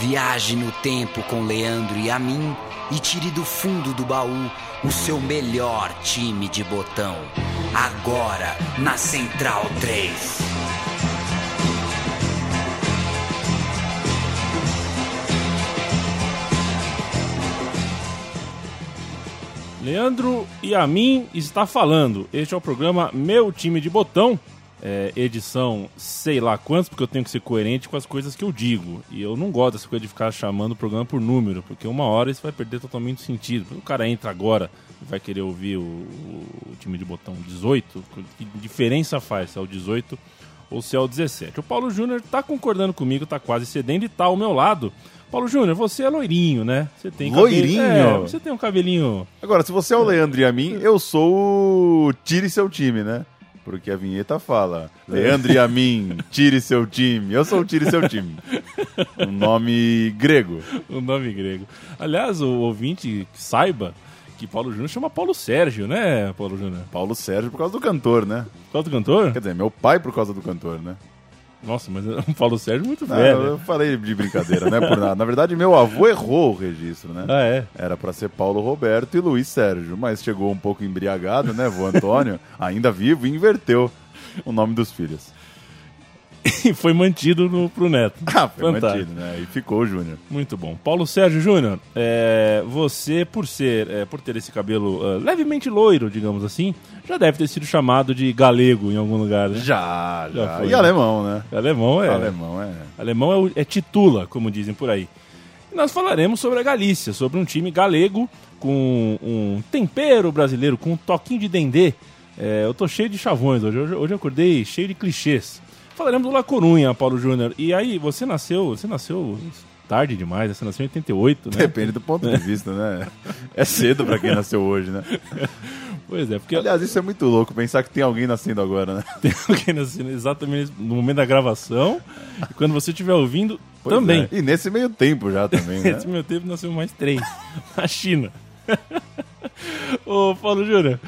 Viaje no tempo com Leandro e a mim e tire do fundo do baú o seu melhor time de botão. Agora na Central 3. Leandro e a mim está falando. Este é o programa Meu Time de Botão, é, edição sei lá quantos, porque eu tenho que ser coerente com as coisas que eu digo. E eu não gosto dessa coisa de ficar chamando o programa por número, porque uma hora isso vai perder totalmente o sentido. O cara entra agora e vai querer ouvir o, o time de botão 18, que diferença faz se é o 18 ou se é o 17? O Paulo Júnior está concordando comigo, está quase cedendo e está ao meu lado. Paulo Júnior, você é loirinho, né? Você tem Loirinho? É, você tem um cabelinho. Agora, se você é o Leandro e a mim, eu sou o Tire Seu Time, né? Porque a vinheta fala: Leandro e a mim, tire seu time. Eu sou o Tire Seu Time. Um nome grego. O nome grego. Aliás, o ouvinte saiba que Paulo Júnior chama Paulo Sérgio, né, Paulo Júnior? Paulo Sérgio por causa do cantor, né? Qual do cantor? Quer dizer, meu pai por causa do cantor, né? Nossa, mas o Paulo Sérgio muito Não, velho. eu falei de brincadeira, né? Por nada. Na verdade, meu avô errou o registro, né? Ah, é? Era pra ser Paulo Roberto e Luiz Sérgio, mas chegou um pouco embriagado, né? Vô Antônio, ainda vivo, e inverteu o nome dos filhos. E foi mantido no, pro neto. Ah, foi Fantástico. mantido, né? E ficou o Júnior. Muito bom. Paulo Sérgio Júnior, é, você, por ser, é, por ter esse cabelo ah, levemente loiro, digamos assim, já deve ter sido chamado de galego em algum lugar, né? Já, Já já. foi. E alemão, né? Alemão é. Alemão é. Alemão é, é titula, como dizem por aí. E nós falaremos sobre a Galícia, sobre um time galego com um tempero brasileiro, com um toquinho de dendê. É, eu tô cheio de chavões hoje. hoje. Hoje eu acordei cheio de clichês. Falaremos do La Corunha, Paulo Júnior. E aí, você nasceu, você nasceu tarde demais, você nasceu em 88, né? Depende do ponto de vista, né? É cedo pra quem nasceu hoje, né? Pois é, porque Aliás, isso é muito louco, pensar que tem alguém nascendo agora, né? tem alguém nascendo exatamente no momento da gravação e quando você estiver ouvindo Pois também. é. E nesse meio tempo já também, né? Nesse meu tempo nasceu mais três. Na China. Ô, Paulo Júnior,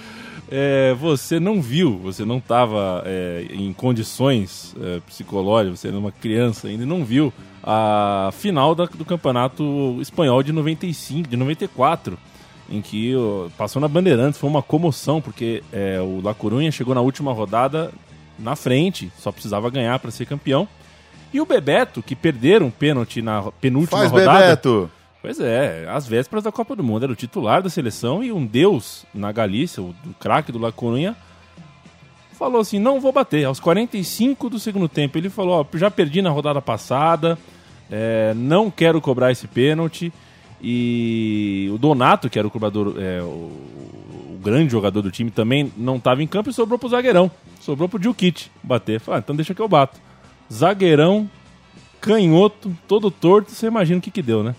é, você não viu, você não estava em condições é, psicológicas, você era uma criança ainda não viu a final da- do campeonato espanhol de 95, de 94, em que ó, passou na Bandeirantes, foi uma comoção, porque é, o La Coruña chegou na última rodada na frente, só precisava ganhar para ser campeão. E o Bebeto, que perderam um pênalti na penúltima Faz rodada. Bebeto! Pois é, às vésperas da Copa do Mundo, era o titular da seleção e um deus na Galícia, o, craque do La Coruña, falou assim: não vou bater. Aos 45 do segundo tempo, ele falou: ó, já perdi na rodada passada, é, não quero cobrar esse pênalti. E o Donato, que era o cobrador, é, o, o grande jogador do time, também não estava em campo e sobrou pro zagueirão. Sobrou pro Djukic bater. Falei, ah, então deixa que eu bato. Zagueirão, canhoto, todo torto, você imagina o que que deu, né?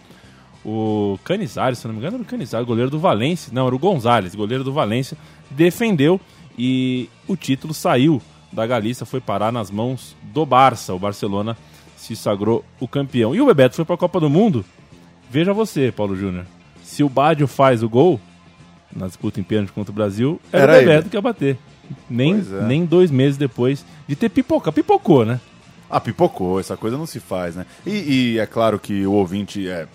O Canizares, se não me engano, era o Canizares, goleiro do Valência. Não, era o Gonzalez, goleiro do Valência, defendeu e o título saiu da Galícia, foi parar nas mãos do Barça. O Barcelona se sagrou o campeão. E o Bebeto foi para a Copa do Mundo. Veja você, Paulo Júnior. Se o Badio faz o gol na disputa em pênalti contra o Brasil, era, Era o Bebeto ele. que ia bater. Nem, é. nem dois meses depois de ter pipoca. Pipocou, né? Ah, pipocou, essa coisa não se faz, né? E, e é claro que o ouvinte é,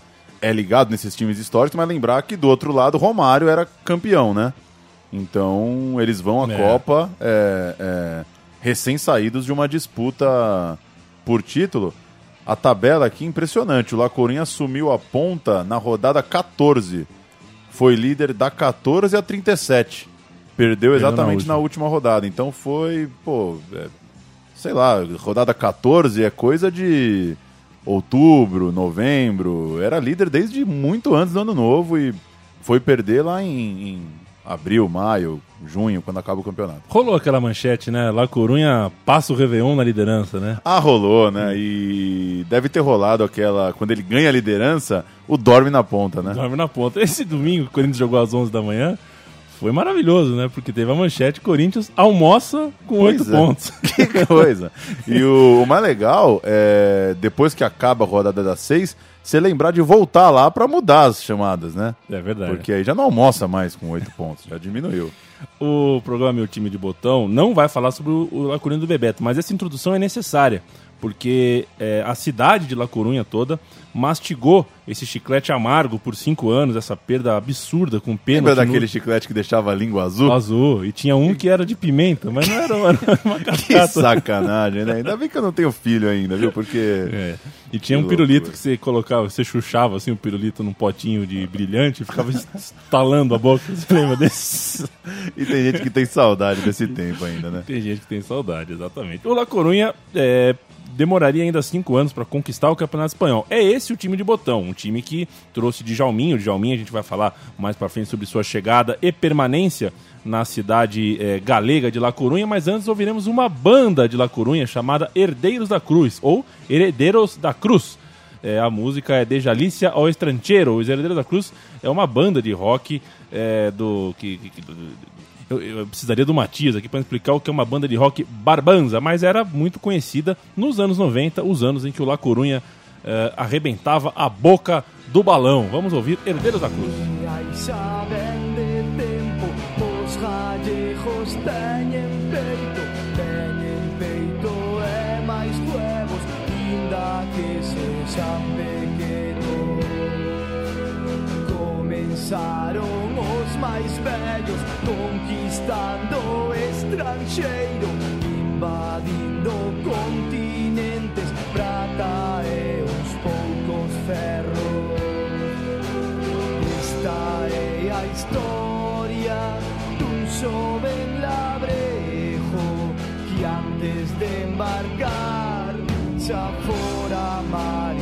é ligado nesses times históricos, mas lembrar que do outro lado Romário era campeão, né? Então eles vão à É. Copa é, é, recém-saídos de uma disputa por título. A tabela aqui é impressionante. O La Coruña assumiu a ponta na rodada 14. Foi líder da 14 a 37. Perdeu na exatamente última. na última rodada. Então foi, pô, é, sei lá, rodada 14 é coisa de outubro, novembro. Era líder desde muito antes do ano novo e foi perder lá em, em abril, maio, junho, quando acaba o campeonato. Rolou aquela manchete, né? La Corunha passa o Réveillon na liderança, né? Ah, rolou, né? E deve ter rolado aquela. Quando ele ganha a liderança, o dorme na ponta, né? Dorme na ponta. Esse domingo, o Corinthians jogou às 11 da manhã, foi maravilhoso, né? Porque teve a manchete, Corinthians almoça com oito é. pontos. Que coisa. E o, o mais legal é, depois que acaba a rodada das seis, você lembrar de voltar lá pra mudar as chamadas, né? É verdade. Porque aí já não almoça mais com oito pontos, já diminuiu. O programa Meu Time de Botão não vai falar sobre o o do Bebeto, mas essa introdução é necessária, porque é, a cidade de La Corunha toda mastigou esse chiclete amargo por cinco anos, essa perda absurda com pena. Lembra daquele chiclete que deixava a língua azul? Azul. E tinha um que era de pimenta, mas não era, era uma Que sacanagem, né? Ainda bem que eu não tenho filho ainda, viu? Porque. É. E tinha Que um pirulito loucura. que você colocava, você chuchava assim o pirulito num potinho de brilhante e ficava estalando a boca. Você lembra desse? E tem gente que tem saudade desse tempo ainda, né? Tem gente que tem saudade, exatamente. O La Corunha é, demoraria ainda cinco anos para conquistar o Campeonato Espanhol. É esse o time de botão, um time que trouxe Djalminho. Djalminho a gente vai falar mais para frente sobre sua chegada e permanência na cidade é, galega de La Corunha, mas antes ouviremos uma banda de La Corunha chamada Herdeiros da Cruz, ou Herederos da Cruz. É, a música é De Jalícia ao Estrancheiro. Os Herdeiros da Cruz é uma banda de rock é, do que- que- eu, eu precisaria do Matias aqui para explicar o que é uma banda de rock barbanza, mas era muito conhecida nos anos 90, os anos em que o La Corunha eh, arrebentava a boca do balão. Vamos ouvir Herdeiros da Cruz. máis vellos Conquistando estranxeiro Invadindo continentes Prata e uns poucos ferros. Esta é a historia dun xoven labrejo Que antes de embarcar xa fora marinho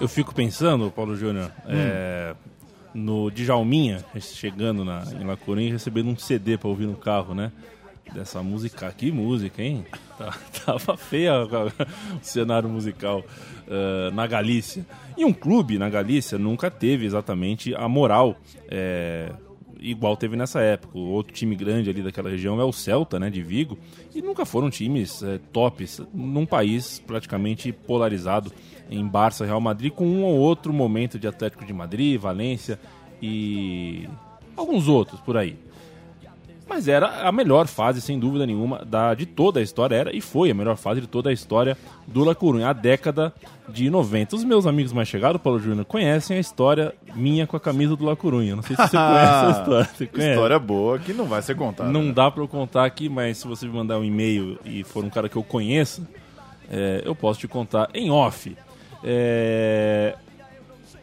Eu fico pensando, Paulo Júnior, é, no Djalminha chegando na, em La e recebendo um CD para ouvir no carro, né? Dessa música. Que música, hein? Tá- Tava feia o cenário musical eh, na Galícia. E um clube na Galícia nunca teve exatamente a moral eh, igual teve nessa época. O outro time grande ali daquela região é o Celta, né, de Vigo. E nunca foram times eh, tops num país praticamente polarizado em Barça, Real Madrid, com um ou outro momento de Atlético de Madrid, Valência e alguns outros por aí. Mas era a melhor fase, sem dúvida nenhuma, da, de toda a história. Era e foi a melhor fase de toda a história do La Corunha, a década de 90. Os meus amigos mais chegados, Paulo Júnior, conhecem a história minha com a camisa do La Corunha. Não sei se você conhece essa história. Você conhece? História boa que não vai ser contada. Não né? dá pra eu contar aqui, mas se você me mandar um e-mail e for um cara que eu conheço, é, eu posso te contar em off. É,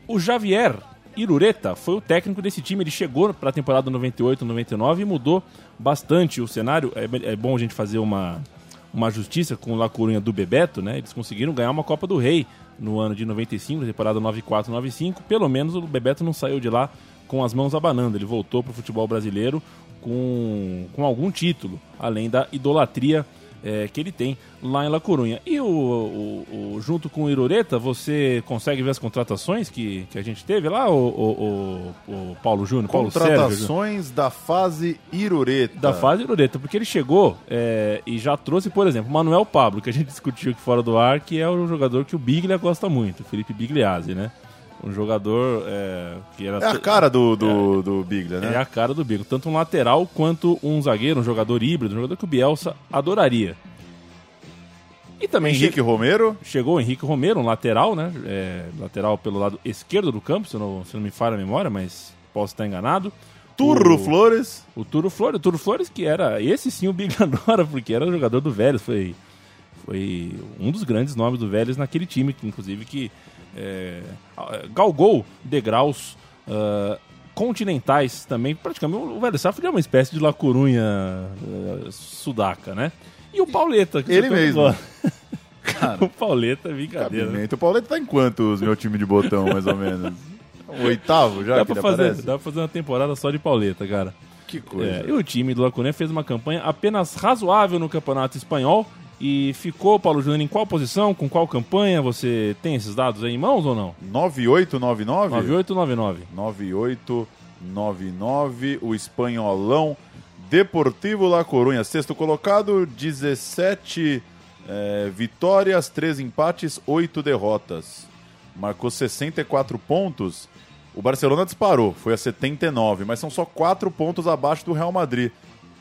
o Javier Irureta foi o técnico desse time. Ele chegou para a temporada 98, 99 e mudou bastante o cenário. É, é bom a gente fazer uma, uma justiça com o La do Bebeto, né? Eles conseguiram ganhar uma Copa do Rei no ano de 95, na temporada 94, 95. Pelo menos o Bebeto não saiu de lá com as mãos abanando. Ele voltou para o futebol brasileiro com, com algum título, além da idolatria é, que ele tem lá em La Corunha. E o, o- o- junto com o Irureta, você consegue ver as contratações que, que a gente teve lá, o, o- Paulo Júnior, Paulo? Contratações da fase Irureta. Da fase Irureta, porque ele chegou é, e já trouxe, por exemplo, o Manuel Pablo, que a gente discutiu aqui fora do ar, que é o jogador que o Biglia gosta muito, Felipe Bigliazzi, né? Um jogador é, que era... É a cara do, do, do Biglia, né? É a cara do Bigo. Tanto um lateral quanto um zagueiro, um jogador híbrido, um jogador que o Bielsa adoraria. E também Henrique Romero. che- chegou o Henrique Romero, um lateral, né? É, lateral pelo lado esquerdo do campo, se não, se não me falha a memória, mas posso estar enganado. Turro O- Flores. O Turo Flores, o Turo Flores que era, esse sim o Big adora, porque era o jogador do Vélez, foi, foi um dos grandes nomes do Vélez naquele time, que inclusive que é, galgou degraus ah, continentais também, praticamente o Vélez Safra é uma espécie de La Corunha ah, sudaca, né? E o Pauleta, que Ele mesmo. gosta. o Pauleta é brincadeira. né? O Pauleta tá em quantos, meu time de botão, mais ou menos? Oitavo já Dá que pra, fazer, aparece? dá pra fazer uma temporada só de Pauleta, cara. Que coisa. É, e o time do La Coruña fez uma campanha apenas razoável no campeonato espanhol E ficou, Paulo Júnior, em qual posição, com qual campanha? Você tem esses dados aí em mãos ou não? 9899? 9899. 9899, o espanholão Deportivo La Coruña, sexto colocado, 17 eh, vitórias, 3 empates, 8 derrotas. Marcou 64 pontos. O Barcelona disparou, foi a 79, mas são só 4 pontos abaixo do Real Madrid,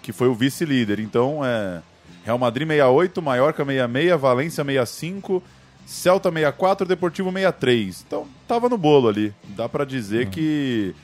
que foi o vice-líder. Então, é Real Madrid 68, Mallorca 66, Valência 65, Celta 64, Deportivo 63. Então, tava no bolo ali. Dá pra dizer que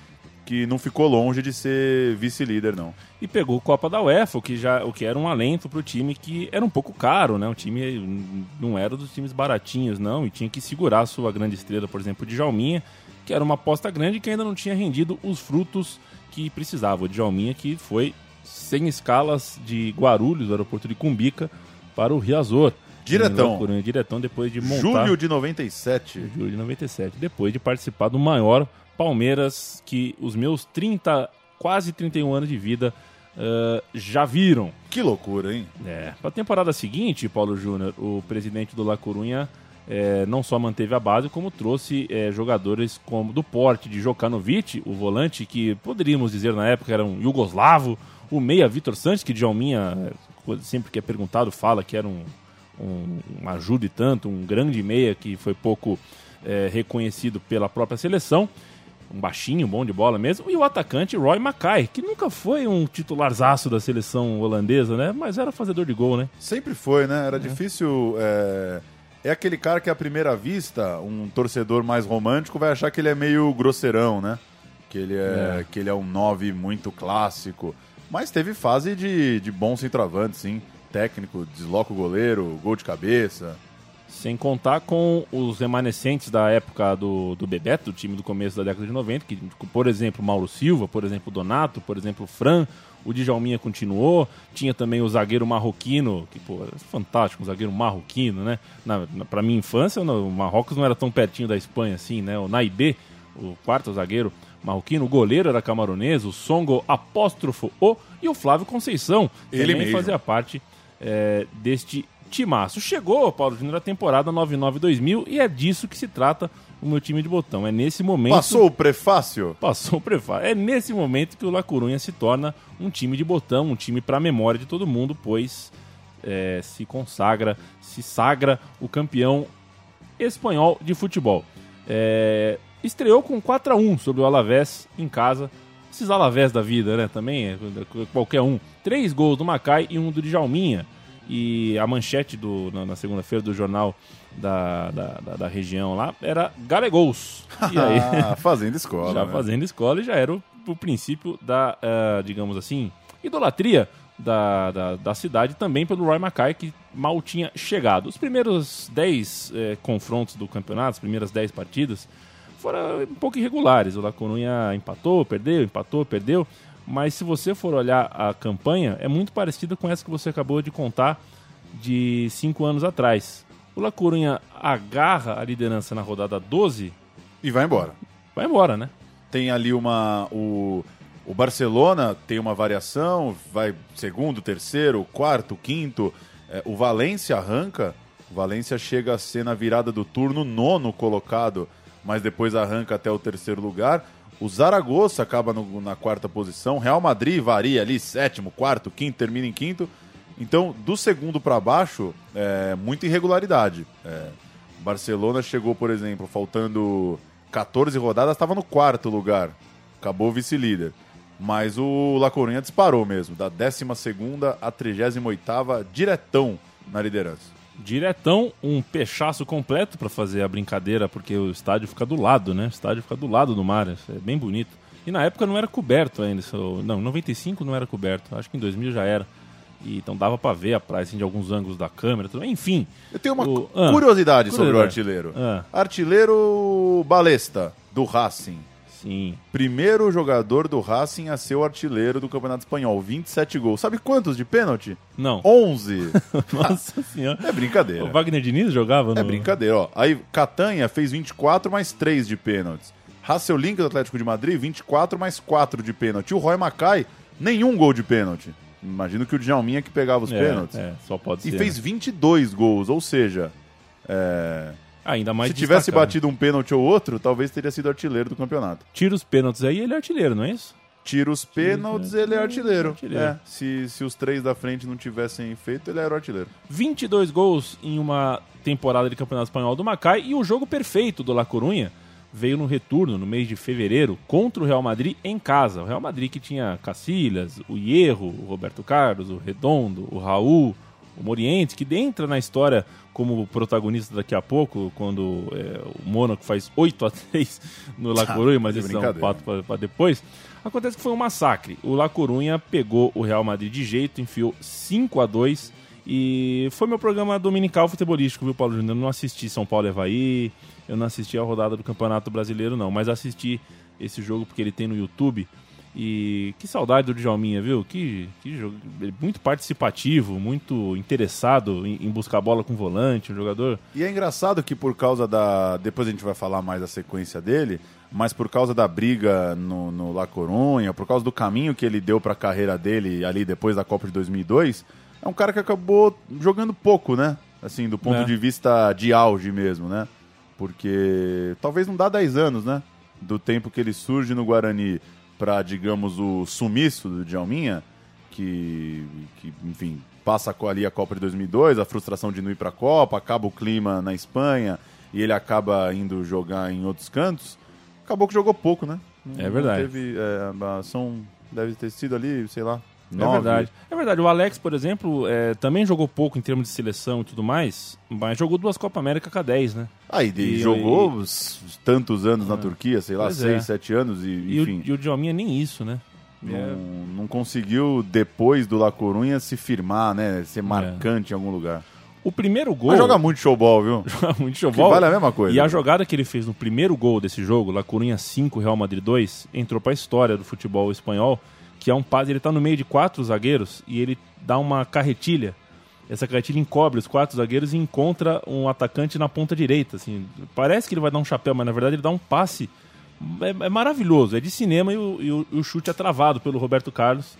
que não ficou longe de ser vice-líder, não. E pegou Copa da UEFA, o que, já, o que era um alento para o time que era um pouco caro, né? O time não era dos times baratinhos, não, e tinha que segurar a sua grande estrela, por exemplo, o Djalminha, que era uma aposta grande que ainda não tinha rendido os frutos que precisava. O Djalminha que foi sem escalas de Guarulhos, do aeroporto de Cumbica, para o Riazor. Diretão. Coruña, diretão depois de montar... Julho de 97. Julho de 97, depois de participar do maior Palmeiras que os meus 30, quase 31 anos de vida uh, já viram. Que loucura, hein? É. Para a temporada seguinte, Paulo Júnior, o presidente do La Corunha é, não só manteve a base, como trouxe é, jogadores como do porte de Jokanovic, o volante que poderíamos dizer na época era um yugoslavo, o meia Vitor Santos, que Djalminha, sempre que é perguntado, fala que era um, um, um ajuda e tanto, um grande meia que foi pouco é, reconhecido pela própria seleção um baixinho, bom de bola mesmo, e o atacante Roy Mackay, que nunca foi um titularzaço da seleção holandesa, né? Mas era fazedor de gol, né? Sempre foi, né? Era é. difícil. É... é... aquele cara que, à primeira vista, um torcedor mais romântico vai achar que ele é meio grosseirão, né? Que ele é, é. Que ele é um 9 muito clássico. Mas teve fase de, de bom centroavante, sim. Técnico, desloca o goleiro, gol de cabeça. Sem contar com os remanescentes da época do, do Bebeto, do time do começo da década de 90, que, por exemplo, Mauro Silva, por exemplo, Donato, por exemplo, Fran, o Djalminha continuou, tinha também o zagueiro marroquino, que, pô, é fantástico, um zagueiro marroquino, né? Na, na, pra minha infância, no, o Marrocos não era tão pertinho da Espanha assim, né? O Naibé, o quarto zagueiro marroquino, o goleiro era camaronês, o Songo apóstrofo O e o Flávio Conceição, Ele também mesmo. fazia parte é, deste timaço. Chegou, Paulo Júnior, a temporada 99-2000 e é disso que se trata o meu time de botão. É nesse momento. Passou o prefácio? Passou o prefácio. É nesse momento que o La Corunha se torna um time de botão, um time para a memória de todo mundo, pois é, se consagra, se sagra o campeão espanhol de futebol. É, estreou com 4 a 1 sobre o Alavés em casa. Esses Alavés da vida, né? Também é qualquer um. Três gols do Macai e um do Djalminha e a manchete do, na, na segunda-feira do jornal da, da, da, da, região lá era Galegous. E aí, fazendo escola. Já né? fazendo escola e já era o, o princípio da, uh, digamos assim, idolatria da, da, da, cidade também pelo Roy Mackay, que mal tinha chegado. Os primeiros 10 eh, confrontos do campeonato, as primeiras 10 partidas, foram um pouco irregulares. O La Coruña empatou, perdeu, empatou, perdeu mas se você for olhar a campanha, é muito parecida com essa que você acabou de contar de cinco anos atrás. O La Coruña agarra a liderança na rodada 12 e vai embora. Vai embora, né? Tem ali uma. O, o Barcelona tem uma variação, vai segundo, terceiro, quarto, quinto. É, o Valência arranca. O Valência chega a ser na virada do turno nono colocado, mas depois arranca até o terceiro lugar. O Zaragoza acaba no, na quarta posição. Real Madrid varia ali, sétimo, quarto, quinto, termina em quinto. Então, do segundo para baixo, é muita irregularidade. É, Barcelona chegou, por exemplo, faltando 14 rodadas, estava no quarto lugar. Acabou vice-líder. Mas o La Coruña disparou mesmo, da 12 a 38 diretão na liderança diretão, um pechaço completo para fazer a brincadeira, porque o estádio fica do lado, né? O estádio fica do lado do mar, é bem bonito. E na época não era coberto ainda, não, em 95 não era coberto, acho que em 2000 já era. E, então dava para ver a praia assim, de alguns ângulos da câmera, tudo. enfim. Eu tenho uma o... ah, curiosidade sobre o artilheiro. Ah. Artilheiro Balesta, do Racing. Sim. Primeiro jogador do Racing a ser o artilheiro do Campeonato Espanhol, 27 gols. Sabe quantos de pênalti? Não. 11. Nossa senhora. É brincadeira. O Wagner Diniz jogava no... É brincadeira, ó. Aí Catanha fez 24 mais 3 de pênaltis. Hasselink do Atlético de Madrid, 24 mais 4 de pênalti. O Roy Mackay, nenhum gol de pênalti. Imagino que o Djalminha que pegava os É, pênaltis. é, só pode E ser. fez né? 22 gols, ou seja, é, Ainda mais se tivesse destacado. batido um pênalti ou outro, talvez teria sido artilheiro do campeonato. Tira os pênaltis aí, ele é artilheiro, não é isso? Tira os pênaltis, ele é artilheiro. Artilheiro. É, se, se os três da frente não tivessem feito, ele era o artilheiro. 22 gols em uma temporada de Campeonato Espanhol do Macai e o jogo perfeito do La Corunha veio no retorno, no mês de fevereiro, contra o Real Madrid em casa. O Real Madrid que tinha Cacilhas, o Hierro, o Roberto Carlos, o Redondo, o Raul, o Morientes, que entra na história como protagonista daqui a pouco, quando é, o Mônaco faz 8 a 3 no La Corunha, mas que esse é um fato para depois. Acontece que foi um massacre. O La Corunha pegou o Real Madrid de jeito, enfiou 5 a 2 e foi meu programa dominical futebolístico, viu, Paulo Júnior? Eu não assisti São Paulo e Havaí, eu não assisti a rodada do Campeonato Brasileiro, não, mas assisti esse jogo porque ele tem no YouTube. E que saudade do Djalminha, viu? Que, que jogo muito participativo, muito interessado em, em buscar bola com volante, um jogador. E é engraçado que por causa da. Depois a gente vai falar mais da sequência dele, mas por causa da briga no, no La Coruña, por causa do caminho que ele deu para a carreira dele ali depois da Copa de 2002, é um cara que acabou jogando pouco, né? Assim, do ponto É. de vista de auge mesmo, né? Porque talvez não dá 10 anos, né? Do tempo que ele surge no Guarani para, digamos, o sumiço do Djalminha, que, que, enfim, passa ali a Copa de 2002, a frustração de não ir para a Copa, acaba o clima na Espanha e ele acaba indo jogar em outros cantos. Acabou que jogou pouco, né? Não- É verdade. Teve, é, são, deve ter sido ali, sei lá, É verdade. É verdade. O Alex, por exemplo, é, também jogou pouco em termos de seleção e tudo mais, mas jogou duas Copa América K10, né? Aí ele E- jogou s- tantos anos na Turquia, sei lá, Pois seis, é. sete anos e, E, enfim. o, e o Djalminha nem isso, né? Não, É. não conseguiu, depois do La Corunha, se firmar, né? Ser marcante em algum lugar. O primeiro gol. Mas joga muito showball, viu? joga muito Que showball. vale a mesma coisa. E a jogada que ele fez no primeiro gol desse jogo, La Coruña 5, Real Madrid 2, entrou pra história do futebol espanhol, que é um passe, ele tá no meio de quatro zagueiros e ele dá uma carretilha. Essa carretilha encobre os quatro zagueiros e encontra um atacante na ponta direita, assim. Parece que ele vai dar um chapéu, mas na verdade ele dá um passe é, é maravilhoso, é de cinema e o, e o- e o chute é travado pelo Roberto Carlos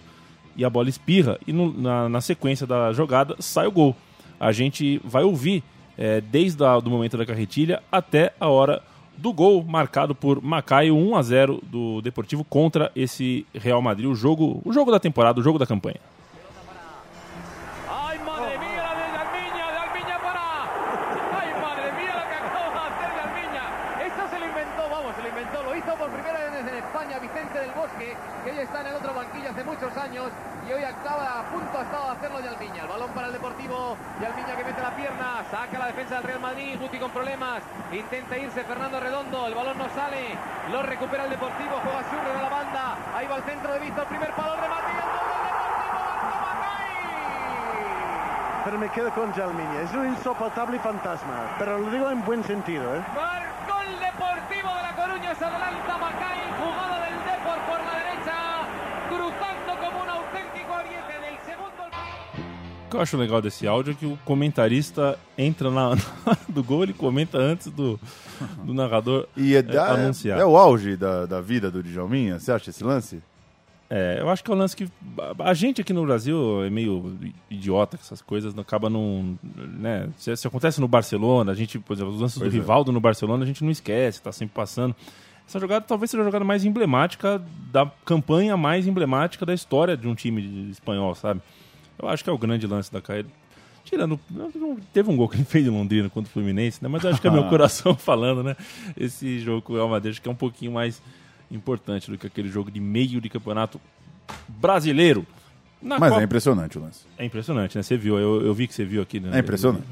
e a bola espirra e no- na, na sequência da jogada sai o gol. A gente vai ouvir é, desde o momento da carretilha até a hora do gol marcado por Macaio 1 a 0 do Deportivo contra esse Real Madrid, o jogo, o jogo da temporada, o jogo da campanha. Con problemas, intenta irse Fernando Redondo, el balón no sale, lo recupera el Deportivo, juega Surre de la banda, ahí va el centro de Víctor, primer palo, remate y el gol del Deportivo, marca Macay. Pero me quedo con Jalmiña. Es un insoportable fantasma. Pero lo digo en buen sentido, ¿eh? Marcó el Deportivo de La Coruña, se adelanta Macay, O que eu acho legal desse áudio é que o comentarista entra na, do gol, ele comenta antes do, do narrador E é, é, da- anunciar. é o auge da, da vida do Djalminha, você acha esse lance? É, eu acho que é um lance que. A a gente aqui no Brasil é meio idiota com essas coisas, não acaba não. Né, se, se acontece no Barcelona, a gente, por exemplo, os lances Pois do é. Rivaldo no Barcelona, a gente não esquece, tá sempre passando. Essa jogada talvez seja a jogada mais emblemática da campanha mais emblemática da história de um time espanhol, sabe? Eu acho que é o grande lance da carreira. Tirando. Teve um gol que ele fez em Londrina contra o Fluminense, né? Mas eu acho que é meu coração falando, né? Esse jogo com o Real Madrid acho que é um pouquinho mais importante do que aquele jogo de meio de campeonato brasileiro. Na Mas Copa- é impressionante o lance. é impressionante, né? Você viu, eu, eu vi que você viu aqui. Né? É impressionante.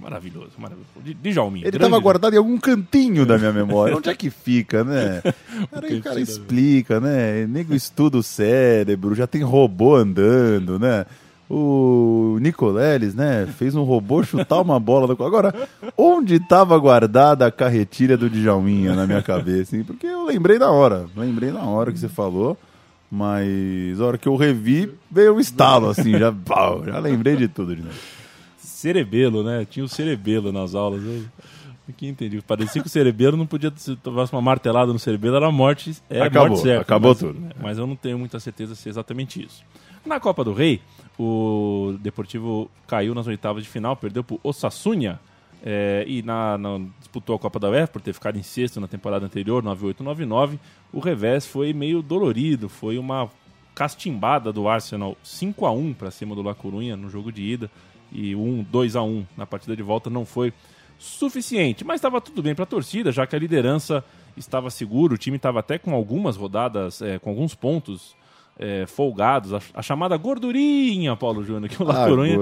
Maravilhoso, maravilhoso. De, de Jalminha. Ele estava guardado em algum cantinho da minha memória. Onde é que fica, né? Aí o cara cantinho da- explica, né? Nego estuda o cérebro, já tem robô andando, né? O Nicoleles, né? Fez um robô chutar uma bola. Agora, onde estava guardada a carretilha do Djalminha na minha cabeça? Hein? Porque eu lembrei na hora. Lembrei na hora que você falou. Mas a hora que eu revi, veio um estalo, assim. Já, já lembrei de tudo. Cerebelo, né? Tinha o cerebelo nas aulas. Eu que entendi. Parecia que o cerebelo não podia se tomasse uma martelada no cerebelo, era morte. É Acabou, morte certa. acabou mas, tudo. Mas eu não tenho muita certeza se é exatamente isso. Na Copa do Rei, o Deportivo caiu nas oitavas de final, perdeu pro Osasuna é, e na, na- disputou a Copa da UEFA por ter ficado em sexto na temporada anterior, 98-99. O revés foi meio dolorido, foi uma castimbada do Arsenal 5 a 1 para cima do La Coruña no jogo de ida e 1 2 a 1 na partida de volta não foi suficiente, mas estava tudo bem para a torcida, já que a liderança estava segura, o time estava até com algumas rodadas, é, com alguns pontos é, folgados, a, a chamada gordurinha, Paulo Júnior, que o La Ah, Coruña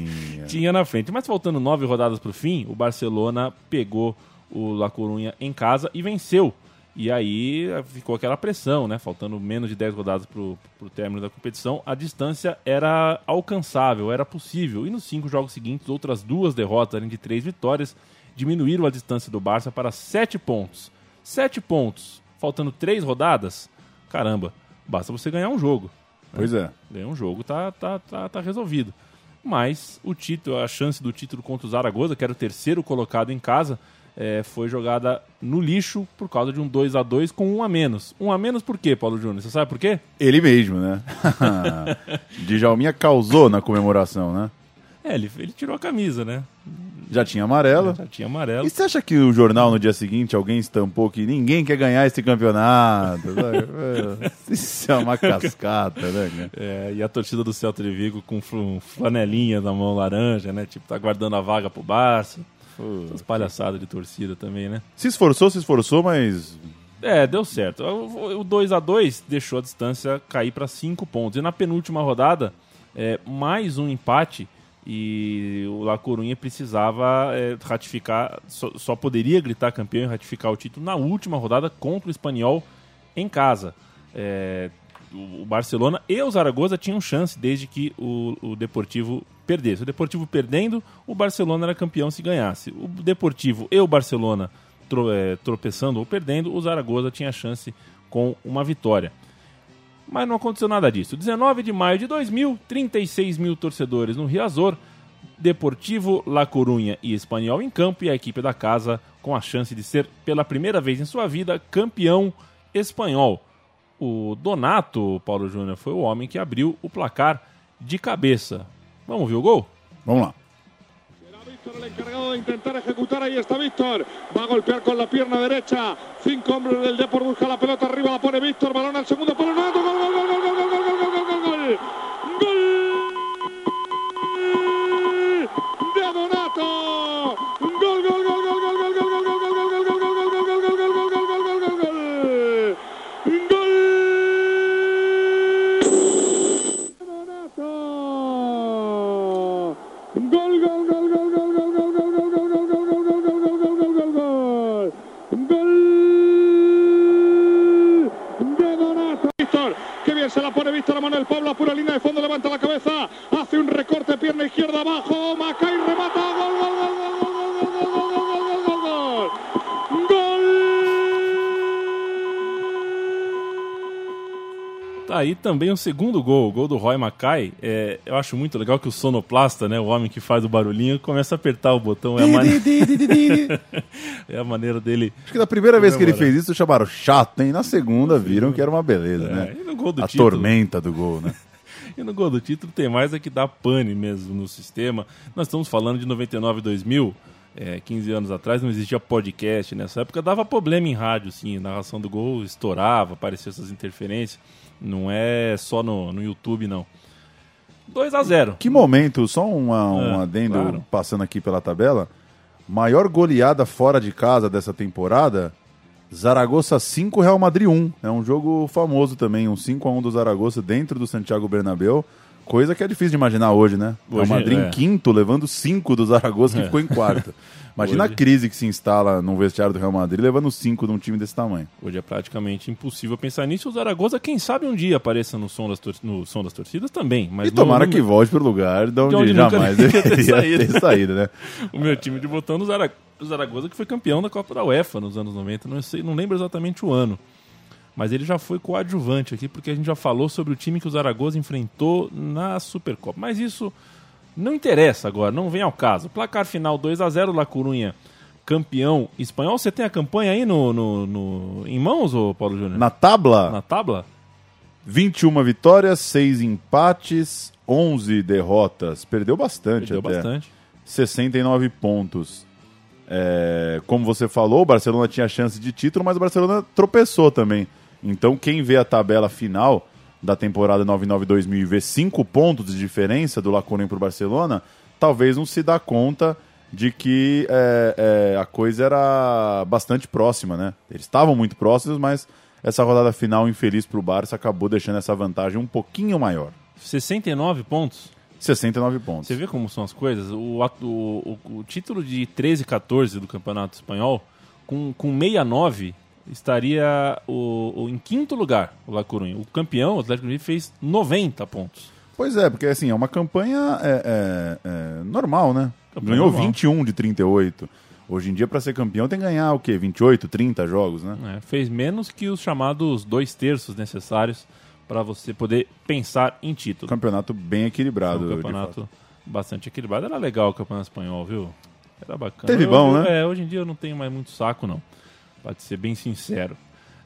tinha na frente. Mas faltando nove rodadas para o fim, o Barcelona pegou o La Coruña em casa e venceu. E aí eh, ficou aquela pressão, né? Faltando menos de 10 rodadas para o término da competição, a distância era alcançável, era possível. E nos cinco jogos seguintes, outras duas derrotas, além de três vitórias, diminuíram a distância do Barça para sete pontos. Sete pontos, faltando três rodadas, caramba, basta você ganhar um jogo. pois é. Ganhar um jogo tá, tá, tá, tá resolvido. Mas o título, a chance do título contra o Zaragoza, que era o terceiro colocado em casa, eh, foi jogada no lixo por causa de um 2 a 2 com um a menos. Um a menos por quê, Paulo Júnior? Você sabe por quê? Ele mesmo, né? Djalminha causou na comemoração, né? É, ele, ele tirou a camisa, né? Já tinha amarela. Já tinha amarelo. E você acha que o jornal no dia seguinte alguém estampou que ninguém quer ganhar esse campeonato? É, Isso é uma cascata, né? É, e a torcida do Celta de Vigo com fl- flanelinha na mão laranja, né? Tipo, tá guardando a vaga pro Barça. Essas palhaçadas de torcida também, né? Se esforçou, se esforçou, mas É, deu certo. O 2 a 2 deixou a distância cair para 5 pontos. E na penúltima rodada, é, mais um empate e o La Coruña precisava é, ratificar, só, só poderia gritar campeão e ratificar o título na última rodada contra o Espanhol em casa. É, o Barcelona e o Zaragoza tinham chance desde que o, o Deportivo perdesse. O Deportivo perdendo, o Barcelona era campeão se ganhasse. O Deportivo e o Barcelona tro- eh, tropeçando ou perdendo, o Zaragoza tinha chance com uma vitória. Mas não aconteceu nada disso. 19 de maio de 2000, 36 mil torcedores no Riazor, Deportivo, La Coruña e Espanhol em campo e a equipe da casa com a chance de ser, pela primeira vez em sua vida, campeão espanhol. O Donato, Paulo Júnior, foi o homem que abriu o placar de cabeça. Vamos ver o gol? vamos lá. Víctor el encargado de intentar ejecutar, ahí está Víctor, va a golpear con la pierna derecha, cinco hombres del Depor busca la pelota arriba, la pone Víctor, balón al segundo palo, no, gol, gol, gol, gol, gol, gol, gol, gol, gol, gol, gol, gol, aí também o segundo gol, o gol do Roy Mackay. É, eu acho muito legal que o sonoplasta, né, o homem que faz o barulhinho, começa a apertar o botão. É a, mane- é a maneira dele. Acho que da primeira vez que ele fez isso, chamaram chato, hein? Na segunda viram que era uma beleza, É, né? e no gol do A título? tormenta do gol, né? E no gol do título tem mais é que dar pane mesmo no sistema. Nós estamos falando de 99 e 2000, é, 15 anos atrás, não existia podcast nessa época, dava problema em rádio, sim, a narração do gol estourava, apareciam essas interferências. Não é só no, no YouTube, não. 2 a 0 Que momento, só uma, um É, adendo claro. passando aqui pela tabela. Maior goleada fora de casa dessa temporada, Zaragoza 5, Real Madrid 1. É um jogo famoso também, um 5 a 1 do Zaragoza dentro do Santiago Bernabéu. Coisa que é difícil de imaginar hoje, né? Real Hoje, Madrid é. em quinto, levando 5 do Zaragoza, que É. ficou em quarto. Imagina Hoje- a crise que se instala no vestiário do Real Madrid, levando 5 de um time desse tamanho. Hoje é praticamente impossível pensar nisso. O Zaragoza, quem sabe um dia apareça no som das, tor- no som das torcidas também. Mas E tomara no- que volte pro lugar de onde, onde nunca jamais deveria ter saído. ter saído, né? O meu time de botão no Zara- o Zaragoza, que foi campeão da Copa da UEFA nos anos 90. Não, sei, não lembro exatamente o ano. Mas ele já foi coadjuvante aqui, porque a gente já falou sobre o time que o Zaragoza enfrentou na Supercopa. Mas isso não interessa agora, não vem ao caso. Placar final 2 a 0 La Corunha, campeão espanhol. Você tem a campanha aí no, no, no- em mãos, ô Paulo Júnior? Na tabla, Na tábua? 21 vitórias, 6 empates, 11 derrotas. Perdeu bastante Perdeu até. bastante. 69 pontos. É, como você falou, o Barcelona tinha chance de título, mas o Barcelona tropeçou também. Então, quem vê a tabela final da temporada 99-2000 e vê 5 pontos de diferença do Laconen para o Barcelona, talvez não se dá conta de que é, é, a coisa era bastante próxima, né? Eles estavam muito próximos, mas essa rodada final infeliz para o Barça acabou deixando essa vantagem um pouquinho maior. 69 pontos. 69 pontos. Você vê como são as coisas? O, o, o- o título de 13 e 14 do Campeonato Espanhol, com, com 69, estaria o, o- em quinto lugar, o La Coruña. O campeão, o Atlético Madrid, fez 90 pontos. Pois é, porque assim, é uma campanha é, é, é, normal, né? Campanha Ganhou normal. 21 de 38. Hoje em dia, para ser campeão, tem que ganhar o quê? 28, 30 jogos, né? né? Fez menos que os chamados dois terços necessários para você poder pensar em título. Campeonato bem Foi equilibrado. um campeonato bastante equilibrado. Era legal o campeonato espanhol, viu? Era bacana. Teve bom, eu- né? É, hoje em dia eu não tenho mais muito saco, não. Pode ser bem sincero.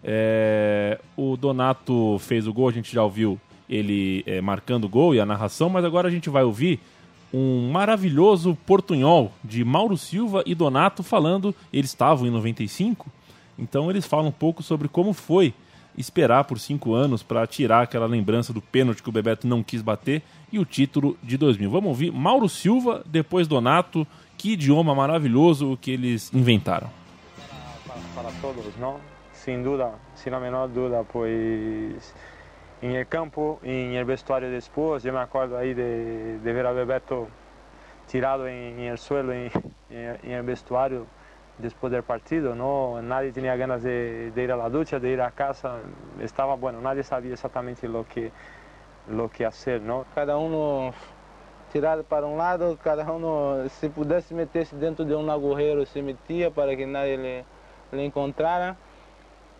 É, o Donato fez o gol, a gente já ouviu ele é, marcando o gol e a narração, mas agora a gente vai ouvir um maravilhoso portunhol de Mauro Silva e Donato falando. Eles estavam em 95, então eles falam um pouco sobre como foi esperar por cinco anos para tirar aquela lembrança do pênalti que o Bebeto não quis bater e o título de 2000. Vamos ouvir Mauro Silva, depois Donato. Que idioma maravilhoso que eles inventaram. Para, todos, ¿no? Sin duda, sin la menor duda, pues en el campo, en el vestuario después, yo me acuerdo ahí de, de ver a Bebeto tirado en, en el suelo, en, en- en el vestuario después del partido, ¿no? Nadie tenía ganas de, de ir a la ducha, de ir a casa, estaba, bueno, nadie sabía exactamente lo que, lo que hacer, ¿no? cada uno tirado para um lado, cada uno, se pudesse meter-se dentro de um agujero, se metia para que nadie le, le encontrara.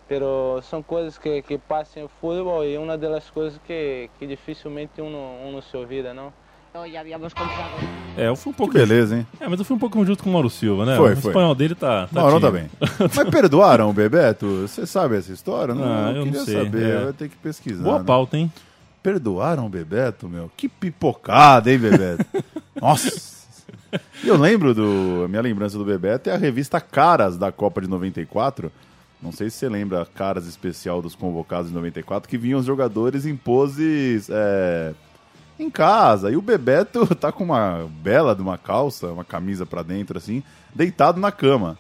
Pero são coisas que, que passam em futebol e uma das coisas que, que dificilmente uno, uno se olvida, não? É, eu fui um Que pouco. beleza, hein? É, mas eu fui um pouco junto com o Mauro Silva, né? Foi, o foi. espanhol dele tá. tá Não, não tá bem. Mas perdoaram o Bebeto? Você sabe essa história? Ah, eu não queria sei, saber, é. vai ter que pesquisar. Boa né? pauta, hein? Perdoaram o Bebeto, meu? Que pipocada, hein, Bebeto? Nossa! E eu lembro do. Minha lembrança do Bebeto é a revista Caras da Copa de 94. Não sei se você lembra a Caras especial dos convocados de 94, que vinham os jogadores em poses é, em casa. E o Bebeto tá com uma bela de uma calça, uma camisa pra dentro, assim, deitado na cama.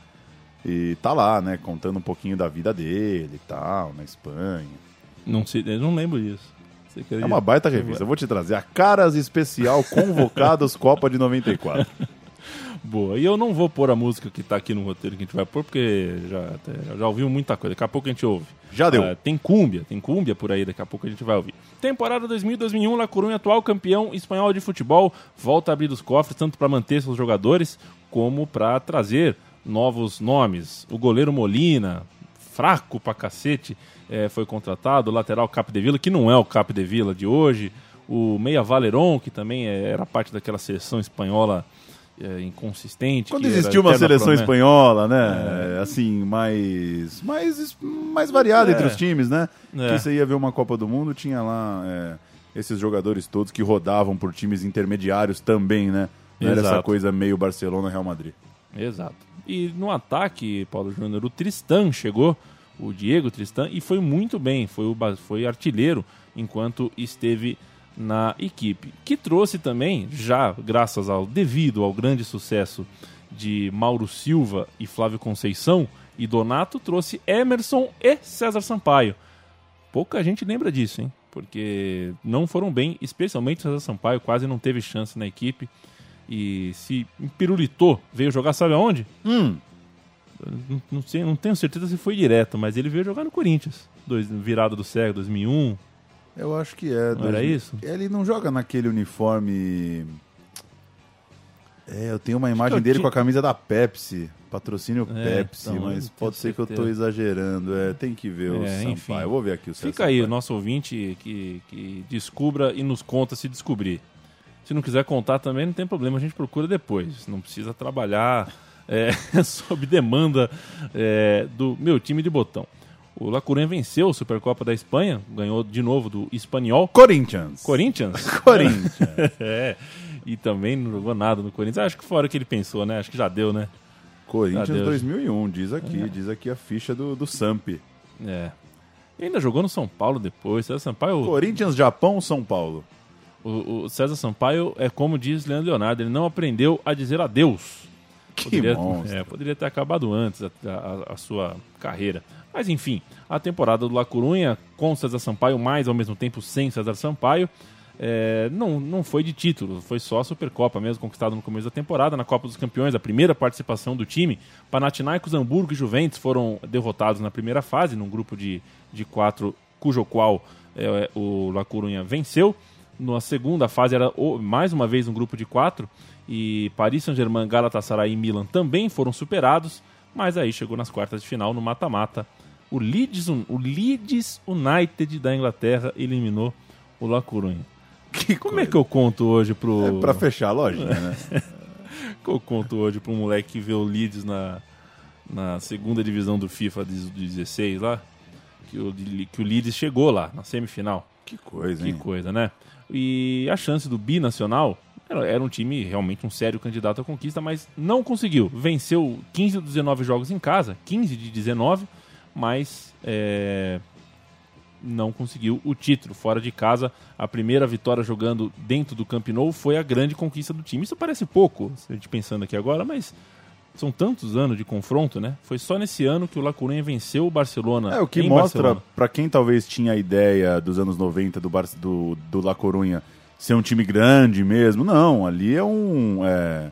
E tá lá, né, contando um pouquinho da vida dele e tal, na Espanha. Não, sei, eu não lembro disso. É uma baita revista. Eu vou te trazer a Caras Especial Convocados Copa de 94. Boa. E eu não vou pôr a música que tá aqui no roteiro que a gente vai pôr, porque já, até- já ouviu muita coisa. Daqui a pouco a gente ouve. Já deu. Ah, tem cúmbia, tem cúmbia por aí, daqui a pouco a gente vai ouvir. Temporada 2000-2001, La Coruña, atual campeão espanhol de futebol, volta a abrir os cofres, tanto para manter seus jogadores, como para trazer novos nomes. O goleiro Molina, fraco pra cacete, eh, foi contratado. O lateral Capdevila, que não é o Capdevila de hoje. O Meia Valeron, que também eh, era parte daquela seleção espanhola eh, inconsistente. Quando existiu uma seleção promessa. espanhola, né? Assim, mais, mais, mais variada É. entre os times, né? É. Que você ia ver uma Copa do Mundo, tinha lá é, esses jogadores todos que rodavam por times intermediários também, né? Não era essa coisa meio Barcelona-Real Madrid. Exato. E no ataque, Paulo Júnior, o Tristan chegou, o Diego Tristan, e foi muito bem, foi, o, foi artilheiro enquanto esteve na equipe. Que trouxe também, já graças ao devido ao grande sucesso de Mauro Silva e Flávio Conceição e Donato, trouxe Emerson e César Sampaio. Pouca gente lembra disso, hein? Porque não foram bem, especialmente César Sampaio, quase não teve chance na equipe. E se pirulitou, veio jogar, sabe aonde? Hum, Não, não sei, não tenho certeza se foi direto, mas ele veio jogar no Corinthians. Dois, virada do cego, 2001. eu acho que é. Era isso? Ele não joga naquele uniforme. É, eu tenho uma imagem eu dele com a camisa da Pepsi. Patrocínio É, Pepsi, então, mas não pode ser que eu certeza. exagerando. É, tem que ver o É, Sampaio. enfim. Eu vou ver aqui o Fica aí o Sampaio. nosso ouvinte que, que descubra e nos conta se descobrir. Se não quiser contar também, não tem problema, a gente procura depois. Não precisa trabalhar é, sob demanda é, do meu time de botão. O La Coruña venceu a Supercopa da Espanha, ganhou de novo do Espanhol. Corinthians. Corinthians? Corinthians. é. E também não jogou nada no Corinthians. Acho que fora o que ele pensou, né? Acho que já deu, né? Corinthians Adeus. 2001, diz aqui, diz aqui a ficha do, do Samp. É. E ainda jogou no São Paulo depois. César Sampaio, Corinthians, Japão, São Paulo. o, o César Sampaio é como diz Leandro Leonardo, ele não aprendeu a dizer adeus. Poderia, é, poderia ter acabado antes a, a- a sua carreira. Mas enfim, a temporada do La Corunha com César Sampaio, mas ao mesmo tempo sem César Sampaio, é, não, não foi de título, foi só a Supercopa mesmo, conquistada no começo da temporada, na Copa dos Campeões, a primeira participação do time. Panathinaikos, Hamburgo e Juventus foram derrotados na primeira fase, num grupo de, de quatro, cujo qual é, o La Corunha venceu. Na segunda fase era mais uma vez um grupo de quatro e Paris Saint-Germain, Galatasaray e Milan também foram superados, mas aí chegou nas quartas de final no mata-mata. O Leeds, o Leeds United da Inglaterra eliminou o La Corunha. Que Como é que eu conto hoje pro É pra fechar a lojinha, né? que eu conto hoje pro moleque que vê o Leeds na, na segunda divisão do FIFA de 16 lá, que o, que o Leeds chegou lá na semifinal. Que coisa, Que hein? coisa, né? E a chance do binacional era, era um time realmente um sério candidato à conquista, mas não conseguiu. Venceu 15 dos 19 jogos em casa, 15 de 19, mas é, não conseguiu o título fora de casa. A primeira vitória jogando dentro do Camp Nou foi a grande conquista do time. Isso parece pouco, a gente pensando aqui agora, mas são tantos anos de confronto, né? Foi só nesse ano que o La Coruña venceu o Barcelona. É, o que mostra, pra quem talvez tinha a ideia dos anos 90 do, Bar do, do La Corunha ser um time grande mesmo, não, ali é um... É,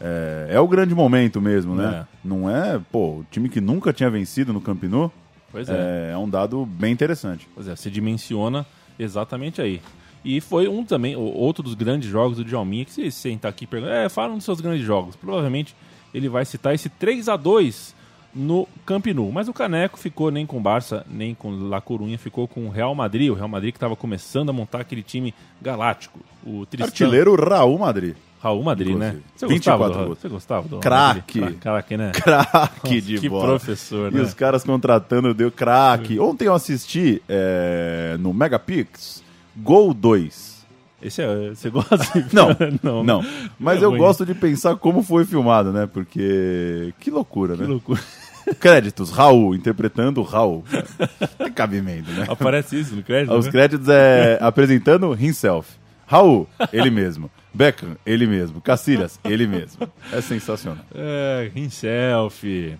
é, é o grande momento mesmo, né? Não é, pô, o time que nunca tinha vencido no Camp Nou, Pois é. é, é um dado bem interessante. Pois é, se dimensiona exatamente aí. E foi um também, outro dos grandes jogos do Djalminha, que se sentar aqui e perguntar, é, fala um dos seus grandes jogos. Provavelmente ele vai citar esse 3 a 2 no Camp Nou. Mas o Caneco ficou nem com o Barça, nem com La Corunha, ficou com o Real Madrid. O Real Madrid que estava começando a montar aquele time galáctico. O Tristan, Artilheiro Raul Madrid. Raul Madrid, né? Inclusive. Você gostava, 24 do, gols. você gostava do Craque. Craque, né? Craque de que bola. professor, E né? os caras contratando, deu craque. Ontem eu assisti é, no Megapix, Gol 2. Esse é, você gosta? de- Não, não, não. Mas É eu ruim. gosto de pensar como foi filmado, né? Porque. Que loucura, Que né? loucura. Créditos, Raul, interpretando Raul. Tem cabimento, né? Aparece isso no crédito? Os né? créditos é apresentando himself. Raul, ele mesmo. Beckham, ele mesmo. Cacilhas, ele mesmo. É sensacional. É, himself.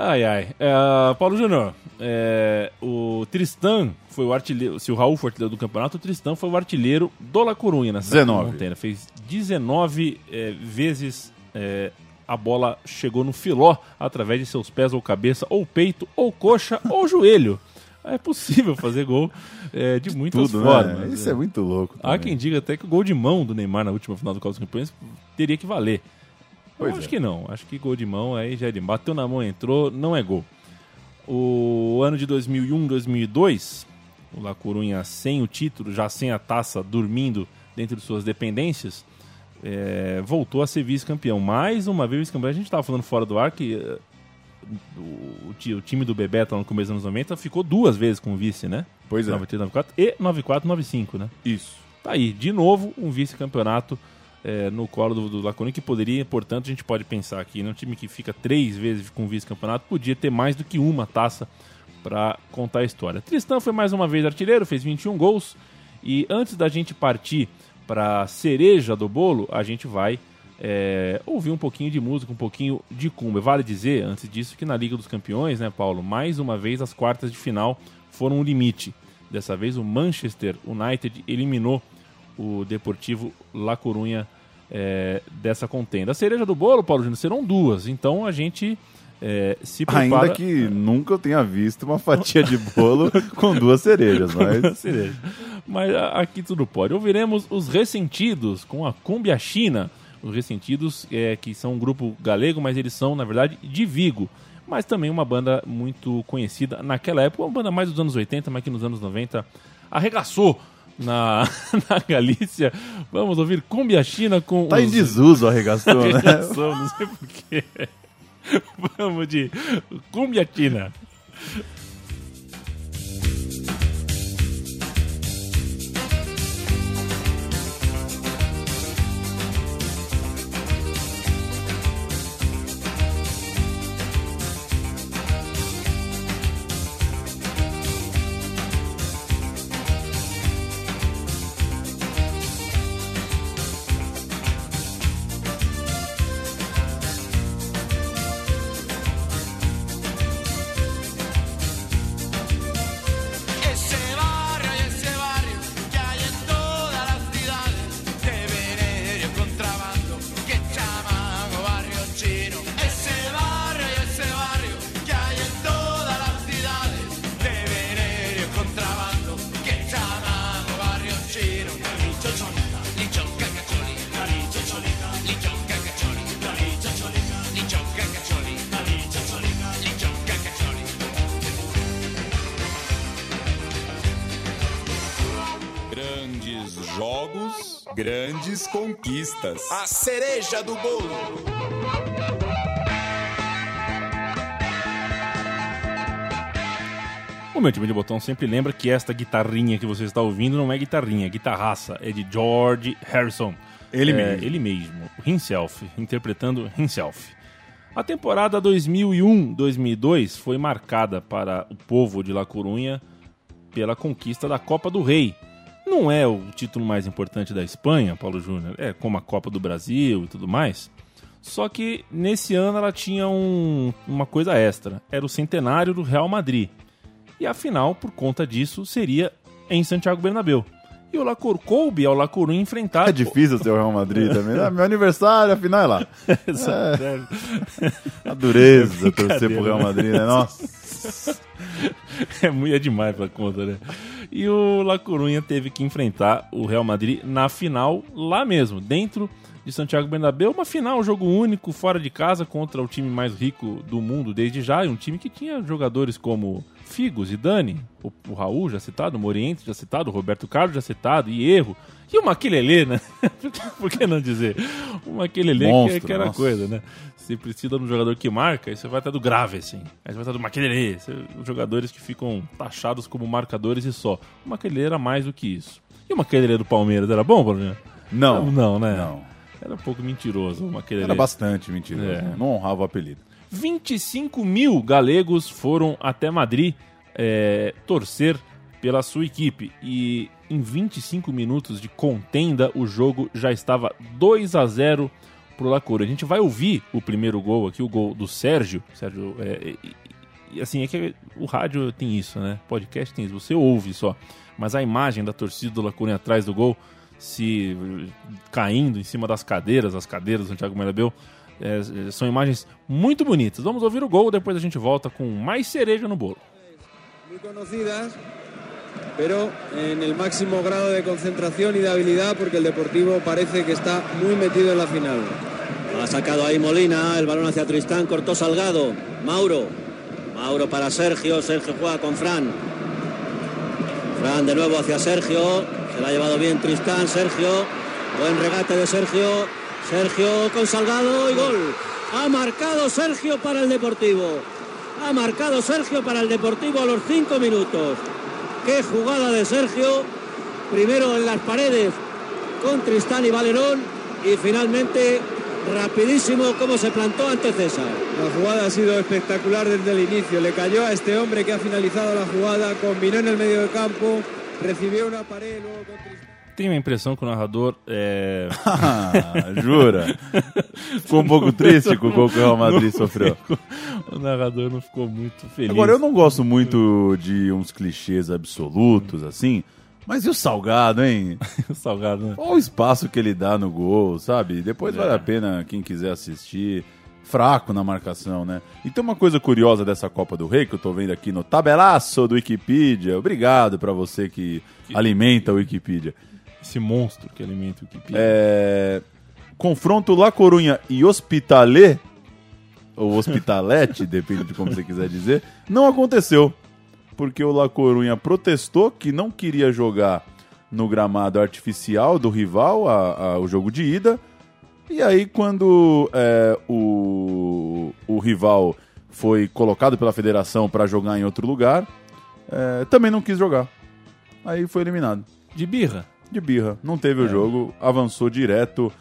Ai, ai. É, Paulo Júnior, é, o Tristan foi o artilheiro. Se o Raul foi o artilheiro do campeonato, o Tristan foi o artilheiro do La Corunha nessa 19. montanha. Fez 19 é, vezes é, a bola chegou no filó através de seus pés ou cabeça, ou peito, ou coxa, ou joelho. É possível fazer gol é, de muitas Tudo, formas. né? Isso é muito louco. Há também. quem diga até que o gol de mão do Neymar na última final do Copa dos Campeões teria que valer. Eu Pois acho é. que não. Acho que gol de mão aí já é de bateu na mão, entrou, não é gol. O ano de 2001, 2002, o La Corunha sem o título, já sem a taça, dormindo dentro de suas dependências, é, voltou a ser vice-campeão. Mais uma vez vice-campeão. A gente estava falando fora do ar que eh, o, o ti- o time do Bebeto lá no começo dos anos 90 ficou duas vezes com vice, né? Pois é. 93, 94 e 94, 95, né? Isso. Tá aí, de novo, um vice-campeonato é, no colo do, do Laconi, que poderia, portanto, a gente pode pensar aqui, né? Um time que fica três vezes com vice-campeonato podia ter mais do que uma taça para contar a história. Tristan foi mais uma vez artilheiro, fez 21 gols. E antes da gente partir para cereja do bolo, a gente vai é, ouvir um pouquinho de música, um pouquinho de cumba. Vale dizer, antes disso, que na Liga dos Campeões, né, Paulo, mais uma vez as quartas de final foram um limite. Dessa vez o Manchester United eliminou o Deportivo La Corunha é, dessa contenda. A cereja do bolo, Paulo Júnior, serão duas. Então a gente é, se prepara... Ainda que nunca eu tenha visto uma fatia de bolo com duas cerejas, mas. cereja. Mas a- aqui tudo pode. Ouviremos os Ressentidos com a Cumbia China. Os Ressentidos, é, que são um grupo galego, mas eles são, na verdade, de Vigo. Mas também uma banda muito conhecida naquela época, uma banda mais dos anos 80, mas que nos anos 90 arregaçou na, na Galícia. Vamos ouvir Cumbia China com Tá em os... desuso arregaçou, né? Arregaçou, não sei porquê. Vamos de Cumbia China. A cereja do bolo. O meu time de botão sempre lembra que esta guitarrinha que você está ouvindo não é guitarrinha, é guitarraça. É de George Harrison. Ele É, mesmo. Ele mesmo. Himself, interpretando Himself. A temporada 2001-2002 foi marcada para o povo de La Corunha pela conquista da Copa do Rei. Não é o título mais importante da Espanha, Paulo Júnior, é como a Copa do Brasil e tudo mais. Só que nesse ano ela tinha um- uma coisa extra: era o centenário do Real Madrid. E a final, por conta disso, seria em Santiago Bernabéu. E o La Cor coube ao La Corunha enfrentar. É difícil ser o Real Madrid também. Ah, meu aniversário, afinal é lá. A dureza torcer pro Real Madrid, né? Nossa. é muito é demais pra conta, né? E o La Corunha teve que enfrentar o Real Madrid na final lá mesmo, dentro de Santiago Bernabéu, uma final, um jogo único, fora de casa, contra o time mais rico do mundo desde já, e um time que tinha jogadores como Figo, Zidane, o, o Raul já citado, o Moriente já citado, o Roberto Carlos já citado, e Erro, e o Maquilele, né? Por que não dizer? O Maquilele que, é que era nossa. coisa, né? Você precisa de um jogador que marca, aí você vai estar do grave, assim. Aí você vai estar do Maquilele. Jogadores que ficam taxados como marcadores e só. O Maquilele era mais do que isso. E o Maquilele do Palmeiras era bom, Bruno? Não. Não, né? Não. Era um pouco mentiroso o Maquilele. Era bastante mentiroso. É. né? Não honrava o apelido. 25 mil galegos foram até Madrid é, torcer pela sua equipe. E em 25 minutos de contenda, o jogo já estava 2 a 0 pro Lacura. A gente vai ouvir o primeiro gol aqui, o gol do Sérgio. Sérgio, é, assim, é que o rádio tem isso, né? Podcast tem isso, você ouve só. Mas a imagem da torcida do Lacuna atrás do gol, se caindo em cima das cadeiras, as cadeiras do Santiago Bernabéu, é, são imagens muito bonitas. Vamos ouvir o gol, depois a gente volta com mais cereja no bolo. muy conocidas, pero en el máximo grado de concentración y de habilidad porque el Deportivo parece que está muy metido en la final. Ha sacado ahí Molina, el balón hacia Tristán, cortó Salgado, Mauro, Mauro para Sergio, Sergio juega con Fran. Fran de nuevo hacia Sergio, se la ha llevado bien Tristán, Sergio, buen regate de Sergio, Sergio con Salgado y gol. Ha marcado Sergio para el Deportivo. Ha marcado Sergio para el Deportivo a los cinco minutos. Qué jugada de Sergio, primero en las paredes con Tristán y Valerón y finalmente rapidísimo como se plantó ante César. La jugada ha sido espectacular desde el inicio. Le cayó a este hombre que ha finalizado la jugada, combinó en el medio del campo, recibió una pared, luego. Tenho a impressão que o narrador é. Ah, jura? Ficou um pouco triste com o gol que o Real Madrid sofreu. o narrador não ficou muito feliz. Agora, eu não gosto muito de uns clichês absolutos, assim. Mas e o Salgado, hein? o Salgado, né? Olha o espaço que ele dá no gol, sabe? Depois É. vale a pena quem quiser assistir. Fraco na marcação, né? E tem uma coisa curiosa dessa Copa do Rei que eu tô vendo aqui no tabelaço do Wikipedia. Obrigado pra você que, alimenta o Wikipedia. Esse monstro que alimenta o Wikipedia. É... Confronto La Corunha e Hospitalet, ou Hospitalete, depende de como você quiser dizer, não aconteceu. Porque o La Corunha protestou que não queria jogar no gramado artificial do rival a- a- o jogo de ida. E aí, quando é, o, o rival foi colocado pela federação para jogar em outro lugar, é, também não quis jogar. Aí foi eliminado. De birra. De birra. Não teve o É. jogo, avançou direto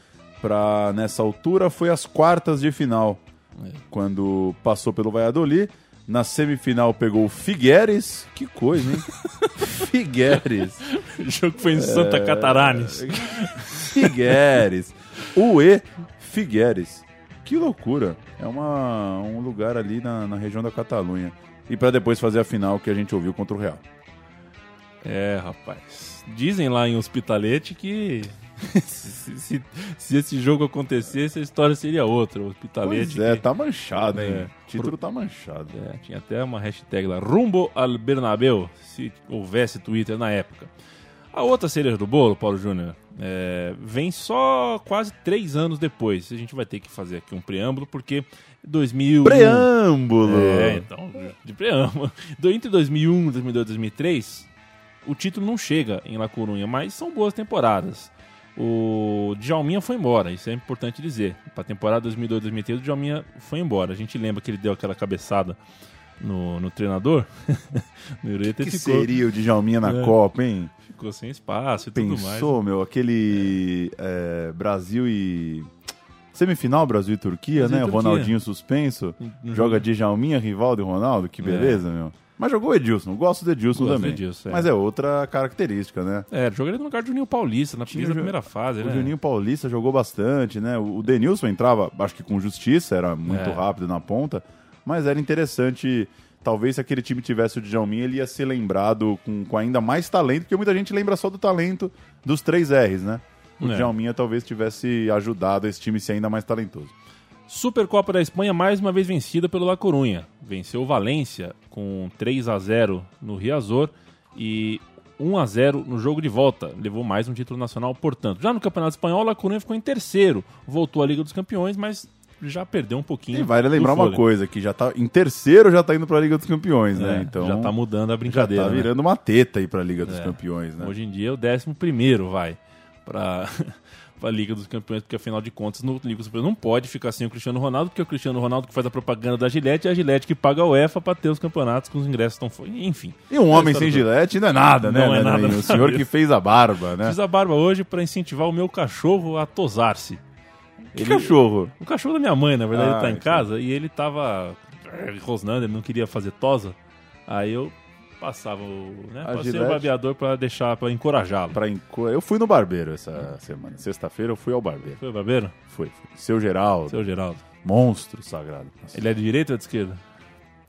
para nessa altura foi as quartas de final. É. Quando passou pelo Valladolid, na semifinal pegou o Figueres. Que coisa, hein? Figueres. O jogo foi em Santa Cataranes. Figueres. UE Figueres. Que loucura. É uma, um lugar ali na, na região da Catalunha. E para depois fazer a final que a gente ouviu contra o Real. É, rapaz. Dizem lá em Hospitalete que se, se- se esse jogo acontecesse, a história seria outra. O Hospitalete. Pois é, que- tá manchado, hein? É. O título tá manchado. É, tinha até uma hashtag lá, Rumbo al Bernabéu, se houvesse Twitter na época. A outra cereja do bolo, Paulo Júnior, é, vem só quase três anos depois. A gente vai ter que fazer aqui um preâmbulo, porque 2000... Preâmbulo! É, então, de preâmbulo. Entre 2001, 2002 e 2003, o título não chega em La Corunha, mas são boas temporadas. O Djalminha foi embora, isso é importante dizer. Para a temporada 2002-2003, o Djalminha foi embora. A gente lembra que ele deu aquela cabeçada no, no treinador. no Ureta que ficou, seria o Djalminha na É. Copa, hein? ficou sem espaço e tudo mais. Pensou, meu, aquele é, Brasil e. Semifinal Brasil e Turquia, Brasil e né? Turquia. Ronaldinho suspenso. No Joga Djalminha, Rivaldo e Ronaldo, que beleza, meu. Mas jogou o Edilson, gosto do Edilson Gosto do também. Edilson, é. Mas é outra característica, né? É, jogaria no lugar do Juninho Paulista, na primeira, o primeira fase, O né? Juninho Paulista jogou bastante, né? O o Denilson entrava, acho que com justiça, era muito É. rápido na ponta, mas era interessante. Talvez se aquele time tivesse o Djalminha, ele ia ser lembrado com, com ainda mais talento, porque muita gente lembra só do talento dos três R's, né? O É. Djalminha talvez tivesse ajudado esse time a ser ainda mais talentoso. Supercopa da Espanha mais uma vez vencida pelo La Corunha. Venceu o Valência com 3 a 0 no Riazor e 1 a 0 no jogo de volta. Levou mais um título nacional, portanto. Já no Campeonato Espanhol, La Corunha ficou em terceiro. Voltou à Liga dos Campeões, mas já perdeu um pouquinho. E vale lembrar uma coisa, que já tá em terceiro já tá indo pra Liga dos Campeões, né? É, Então já tá mudando a já brincadeira. tá né? virando uma teta aí pra Liga dos É. Campeões, né? Hoje em dia, o 11 primeiro vai para a Liga dos Campeões, porque afinal de contas, no Liga dos Campeões não pode ficar sem o Cristiano Ronaldo, porque é o Cristiano Ronaldo que faz a propaganda da Gillette e a Gillette que paga a UEFA para ter os campeonatos com os ingressos tão Enfim. E um homem Essa sem história gilete não é nada, né? Não é né, nada O senhor que fez a barba, né? Fiz a barba hoje para incentivar o meu cachorro a tosar-se. Que cachorro? O cachorro da minha mãe, na verdade, Ah, ele tá em entendi. casa e ele tava rosnando, ele não queria fazer tosa. Aí eu passava o, né, A passei o barbeador para deixar, para encorajá-lo. Pra enco- Eu fui no barbeiro essa semana. Sexta-feira eu fui ao barbeiro. Foi o barbeiro? Fui. fui. Seu Geraldo. Seu Geraldo. Monstro sagrado. Nossa. Ele é de direita ou de esquerda?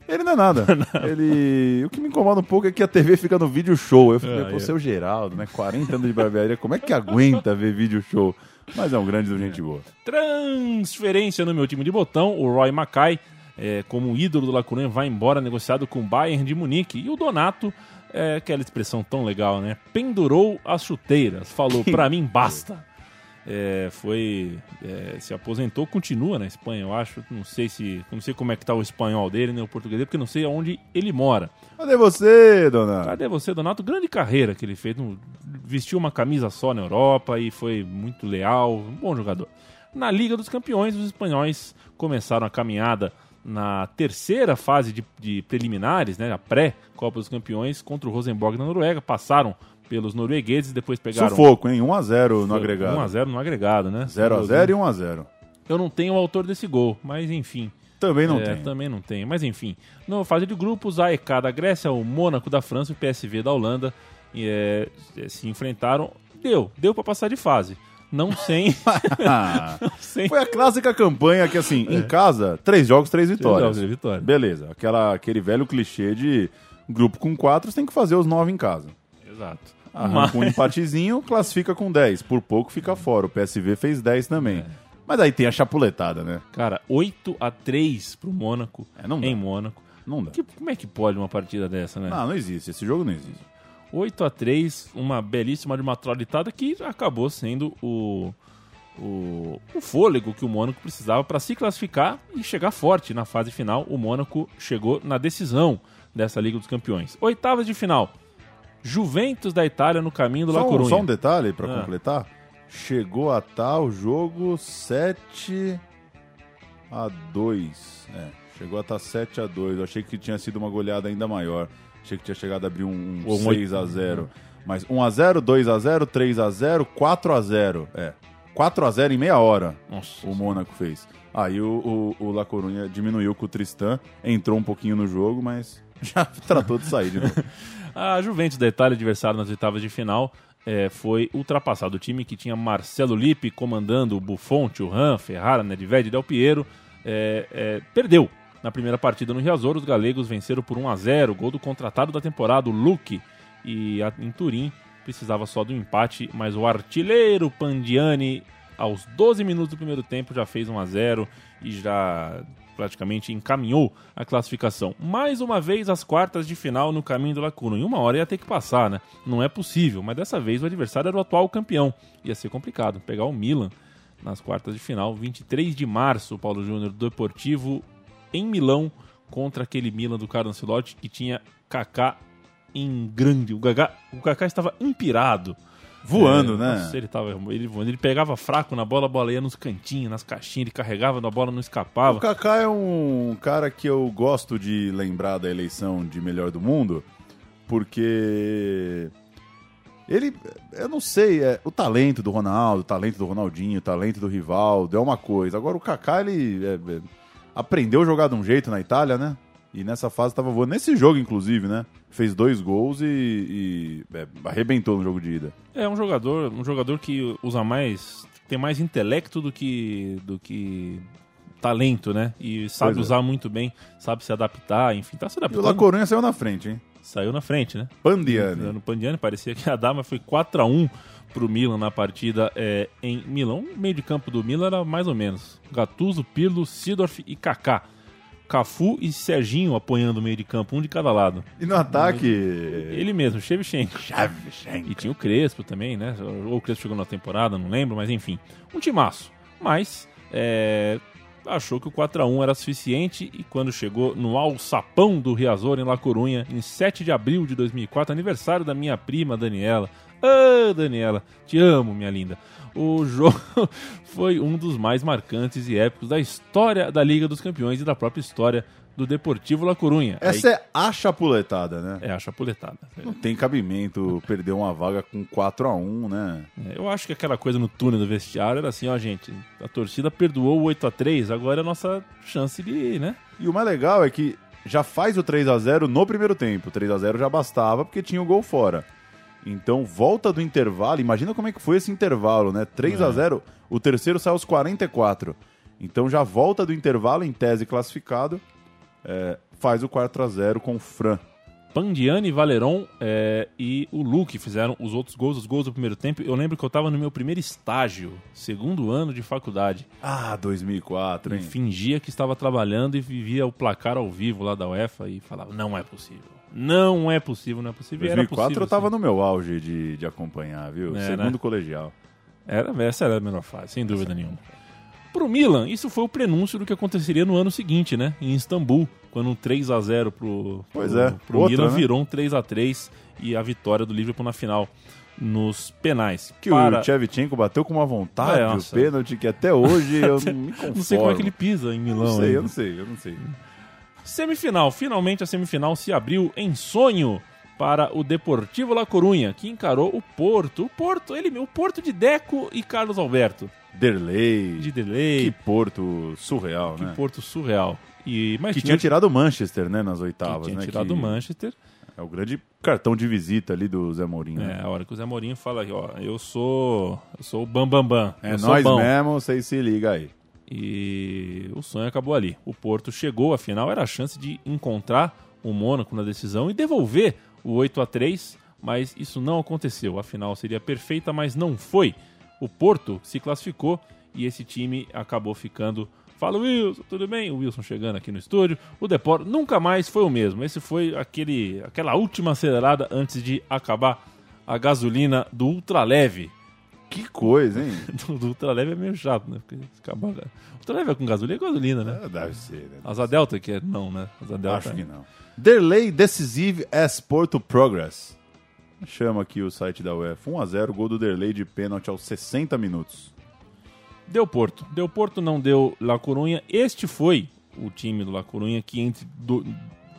Ele não é nada. Ele. O que me incomoda um pouco é que a TV fica no vídeo show. Eu fiquei, Ah, pô, é. seu Geraldo, né? 40 anos de barbearia, como é que aguenta ver vídeo show? Mas é um grande do gente boa. Transferência no meu time de botão. O Roy Mackay, é, como ídolo do La Coruña, vai embora negociado com o Bayern de Munique. E o Donato, é, aquela expressão tão legal, né? Pendurou as chuteiras. Falou, pra mim basta. É, foi é, se aposentou, continua na Espanha, eu acho. Não sei se, não sei como é que tá o espanhol dele, nem o português dele, porque não sei aonde ele mora. Cadê você, dona? Cadê você, Donato? Grande carreira que ele fez. Vestiu uma camisa só na Europa e foi muito leal. Um bom jogador. Na Liga dos Campeões, os espanhóis começaram a caminhada na terceira fase de, de preliminares, né, a pré-Copa dos Campeões, contra o Rosenborg na Noruega. Passaram pelos noruegueses, depois pegaram. Sufoco, hein? 1x0 no agregado. 1x0 no agregado, né? 0x0 e 1x0. Eu não tenho o autor desse gol, mas enfim. Também não É, tem. Também não tem. Mas enfim, na fase de grupos, a AEK da Grécia, o Mônaco da França e o PSV da Holanda e, é, se enfrentaram. Deu, deu pra passar de fase. Não sem. sem Foi a clássica campanha que, assim, em casa, três jogos, três vitórias. jogos, três vitórias. Beleza. Aquela, aquele velho clichê de grupo com quatro, você tem que fazer os nove em casa. Exato. Arranca um empatezinho, classifica com 10. Por pouco fica fora. O PSV fez 10 também. É. Mas aí tem a chapuletada, né? Cara, 8 a 3 pro Mônaco É, não dá. em Mônaco. Não dá. Que- como é que pode uma partida dessa, né? Não, não existe. Esse jogo não existe. 8 a 3 uma belíssima de uma trolitada que acabou sendo o, o, o fôlego que o Mônaco precisava para se classificar e chegar forte na fase final. O Mônaco chegou na decisão dessa Liga dos Campeões. Oitavas de final. Juventus da Itália no caminho do La Só, um- Coruña. só um detalhe pra Ah. completar. Chegou a tal jogo 7 a 2. É, Chegou a estar 7 a 2 Eu achei que tinha sido uma goleada ainda maior. Achei que tinha chegado a abrir um, um Ou um 6 a 0 Mas 1 a 0 2 a 0 3 a 0 4 a 0 É. 4 a 0 em meia hora Nossa. o Mônaco fez. Aí o, o, o La Corunha diminuiu com o Tristan, entrou um pouquinho no jogo, mas já tratou de sair de novo. A Juventus da Itália, adversário nas oitavas de final, eh, foi ultrapassado. O time que tinha Marcelo Lippi comandando o Buffon, Thuram, Ferrara, Nedved Del Piero, eh, eh, perdeu. Na primeira partida no Riazor, os galegos venceram por 1 a 0 gol do contratado da temporada, o Luque. E em Turim precisava só do empate, mas o artilheiro Pandiani, aos 12 minutos do primeiro tempo, já fez 1 a 0 e já praticamente encaminhou a classificação. Mais uma vez as quartas de final no caminho do Lacuno. Em uma hora ia ter que passar, né? Não é possível, mas dessa vez o adversário era o atual campeão. Ia ser complicado pegar o Milan nas quartas de final. 23 de março, Paulo Júnior, do Deportivo em Milão contra aquele Milan do Carlo Ancelotti que tinha Kaká em grande. O Kaká, o Kaká estava inspirado. Voando, É, né? Nossa, ele tava ele voando. Ele pegava fraco na bola, a bola ia nos cantinhos, nas caixinhas, ele carregava na bola, não escapava. O Kaká é um cara que eu gosto de lembrar da eleição de melhor do mundo, porque ele, eu não sei, é, o talento do Ronaldo, o talento do Ronaldinho, o talento do Rivaldo é uma coisa. Agora o Kaká ele é, é, aprendeu a jogar de um jeito na Itália, né? E nessa fase tava voando. Nesse jogo, inclusive, né? Fez dois gols e, e, é, arrebentou no jogo de ida. É um jogador, um jogador que usa mais, tem mais intelecto do que do que talento, né? E sabe Pois é. usar muito bem, sabe se adaptar, enfim, tá se E o adaptando. La Coruña saiu na frente, hein? Saiu na frente, né? Pandiani. No Pandiani parecia que ia dar, mas foi 4 a 1 pro Milan na partida é, em Milão. O meio de campo do Milan era mais ou menos Gattuso, Pirlo, Sidorf e Kaká. Cafu e Serginho apoiando o meio de campo, um de cada lado. E no ataque. Ele mesmo, Shevchenko. E tinha o Crespo também, né? Ou o Crespo chegou na temporada, não lembro, mas enfim. Um timaço. Mas é, achou que o 4x1 era suficiente e quando chegou no alçapão do Riazor em La Corunha, em 7 de abril de 2004, aniversário da minha prima Daniela. Ah, Daniela, te amo, minha linda. O jogo foi um dos mais marcantes e épicos da história da Liga dos Campeões e da própria história do Deportivo La Corunha. Essa é a chapuletada, né? É a chapuletada. Não tem cabimento perder uma vaga com 4 a 1 né? É, Eu acho que aquela coisa no túnel do vestiário era assim, ó, gente, a torcida perdoou o 8 a 3 agora é a nossa chance de, né? E o mais legal é que já faz o 3 a 0 no primeiro tempo. O 3 a 0 já bastava porque tinha o gol fora. Então, volta do intervalo, imagina como é que foi esse intervalo, né? 3 a É. 0 o terceiro saiu aos 44. Então já volta do intervalo em tese classificado, é, faz o 4 a 0 com o Fran. Pandiani, Valeron é, e o Luke fizeram os outros gols, os gols do primeiro tempo. Eu lembro que eu tava no meu primeiro estágio, segundo ano de faculdade. Ah, 2004, E hein? fingia que estava trabalhando e vivia o placar ao vivo lá da UEFA e falava, não é possível. Não é possível, não é possível. E era 2004 possível, eu tava sim. no meu auge de, de acompanhar, viu? É, Segundo né? colegial. Era, essa era a melhor fase, sem dúvida nenhuma. Pro Milan, isso foi o prenúncio do que aconteceria no ano seguinte, né? Em Istambul, quando um 3 a 0 pro, Pois pro, é, pro outra, Milan né? virou um 3 a 3 e a vitória do Liverpool na final nos penais. Que Para- o Shevchenko bateu com uma vontade, É, o pênalti, que até hoje eu não me conformo. Não sei como é que ele pisa em Milão. Não sei, ainda. eu não sei, eu não sei. Semifinal. Finalmente a semifinal se abriu em sonho para o Deportivo La Corunha, que encarou o Porto. O Porto, ele, o Porto de Deco e Carlos Alberto. Derlei. De Delay. Que Porto surreal, Que né? Porto surreal. E, mas que tinha tirado o Manchester, né, nas oitavas, tinha né? tirado que o Manchester. É o grande cartão de visita ali do Zé Mourinho. É, né? a hora que o Zé Mourinho fala aqui, ó, eu sou, eu sou o Bam Bam Bam. É nós mesmo, vocês se liga aí. E o sonho acabou ali. O Porto chegou, afinal, era a chance de encontrar o Mônaco na decisão e devolver o 8 a 3 mas isso não aconteceu. A final seria perfeita, mas não foi. O Porto se classificou e esse time acabou ficando. Fala Wilson, tudo bem? O Wilson chegando aqui no estúdio. O Deport nunca mais foi o mesmo. Esse foi aquele, aquela última acelerada antes de acabar a gasolina do ultraleve. Que coisa, hein? do, ultraleve é meio chato, né? Porque acabar, o ultraleve é com gasolina é gasolina, né? É, deve ser, né? Asa Delta que é não, né? Asa Delta Acho é- que não. Delay decisive as Porto Progress. Chama aqui o site da UEFA. 1x0, gol do Derlei de pênalti aos 60 minutos. Deu Porto. Deu Porto, não deu La Corunha. Este foi o time do La Corunha que entre do,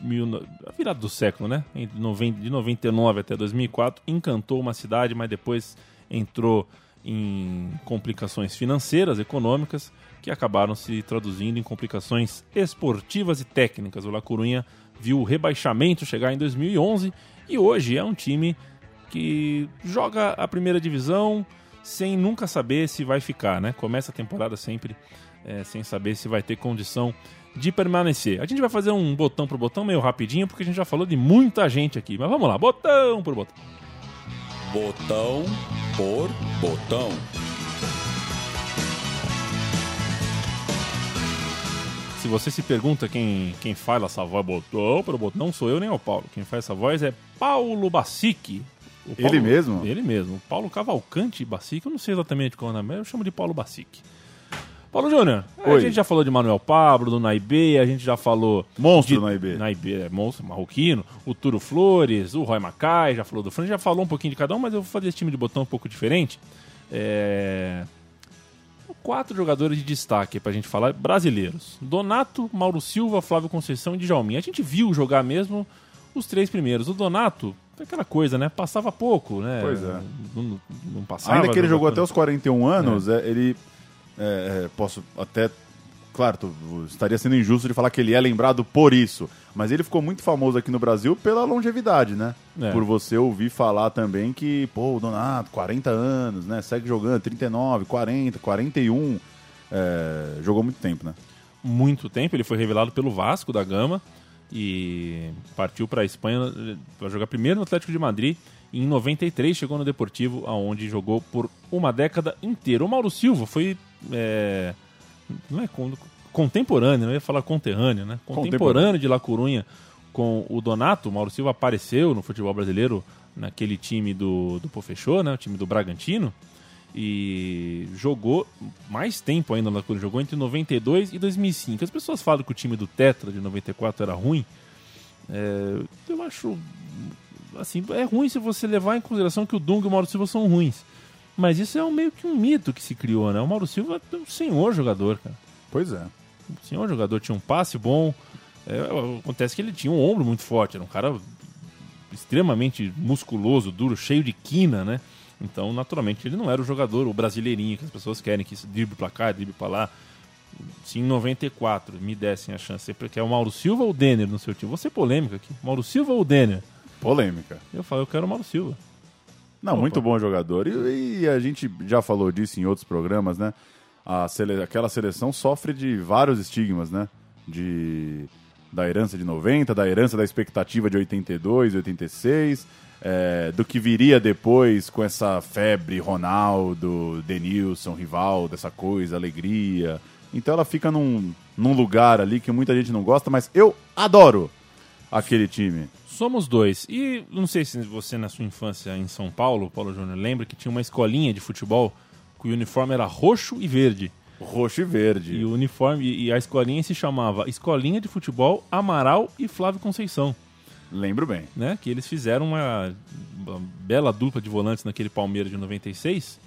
mil, a virada do século, né? De 99 até 2004 encantou uma cidade, mas depois entrou em complicações financeiras, econômicas, que acabaram se traduzindo em complicações esportivas e técnicas. O La Corunha viu o rebaixamento chegar em 2011 e hoje é um time que joga a primeira divisão sem nunca saber se vai ficar, né? Começa a temporada sempre é, sem saber se vai ter condição de permanecer. A gente vai fazer um botão por botão meio rapidinho, porque a gente já falou de muita gente aqui. Mas vamos lá, botão por botão. Botão por botão. Se você se pergunta quem, quem fala essa voz botão por botão, não sou eu nem o Paulo. Quem faz essa voz é Paulo Bacic. O Ele Paulo- mesmo? Ele mesmo. O Paulo Cavalcante Bacic, eu não sei exatamente qual é o nome, eu chamo de Paulo Bacic. Paulo Júnior, a Oi. gente já falou de Manuel Pablo, do Naibê, a gente já falou... Monstro de, Naibê. Naibê, é monstro, marroquino, o Turo Flores, o Roy Macai, já falou do Fran, já falou um pouquinho de cada um, mas eu vou fazer esse time de botão um pouco diferente. É... Quatro jogadores de destaque pra gente falar, brasileiros. Donato, Mauro Silva, Flávio Conceição e Djalminha. A gente viu jogar mesmo os três primeiros. O Donato, é aquela coisa, né? Passava pouco, né? Pois é. Não, não passava. Ainda que ele jogou até os 41 anos, é, ele. É, é, posso até. Claro, estaria sendo injusto de falar que ele é lembrado por isso. Mas ele ficou muito famoso aqui no Brasil pela longevidade, né? É. Por você ouvir falar também que, pô, o Donato, 40 anos, né? Segue jogando, 39, 40, 41. é, jogou muito tempo, né? muito tempo. Ele foi revelado pelo Vasco da Gama e partiu para a Espanha para jogar primeiro no Atlético de Madrid. E em 93 chegou no Deportivo, aonde jogou por uma década inteira. O Mauro Silva foi é, não é con- contemporâneo, eu ia falar conterrâneo, né? Contemporâneo, Contemporâneo. de La Corunha com o Donato. O Mauro Silva apareceu no futebol brasileiro naquele time do, do Pofechô, né? O time do Bragantino. E jogou mais tempo ainda no La Corunha. Jogou entre 92 e 2005. As pessoas falam que o time do Tetra de 94 era ruim. É, eu acho assim, é ruim se você levar em consideração que o Dunga e o Mauro Silva são ruins. Mas isso é um, meio que um mito que se criou, né? O Mauro Silva é um senhor jogador, cara. Pois é. Um senhor jogador, tinha um passe bom. É, acontece que ele tinha um ombro muito forte, era um cara extremamente musculoso, duro, cheio de quina, né? Então, naturalmente, ele não era o jogador, o brasileirinho que as pessoas querem, que drible pra cá, drible pra lá. Se em 94 me dessem a chance, você quer o Mauro Silva ou o Denner no seu time? Vou ser polêmico aqui. Mauro Silva ou o Denner? Polêmica. Eu falo, eu quero o Mauro Silva. Não, Opa. muito bom jogador. E, e a gente já falou disso em outros programas, né? A sele- aquela seleção sofre de vários estigmas, né? De, da herança de 90, da herança da expectativa de 82, 86, é, do que viria depois com essa febre Ronaldo, Denilson, Rivaldo, essa coisa, alegria. Então ela fica num, num lugar ali que muita gente não gosta, mas eu adoro aquele time. Somos dois. E não sei se você, na sua infância em São Paulo, Paulo Júnior, lembra que tinha uma escolinha de futebol que o uniforme era roxo e verde. Roxo e verde. E o uniforme e a escolinha se chamava Escolinha de Futebol Amaral e Flávio Conceição. Lembro bem. Né? Que eles fizeram uma, uma bela dupla de volantes naquele Palmeiras de 96.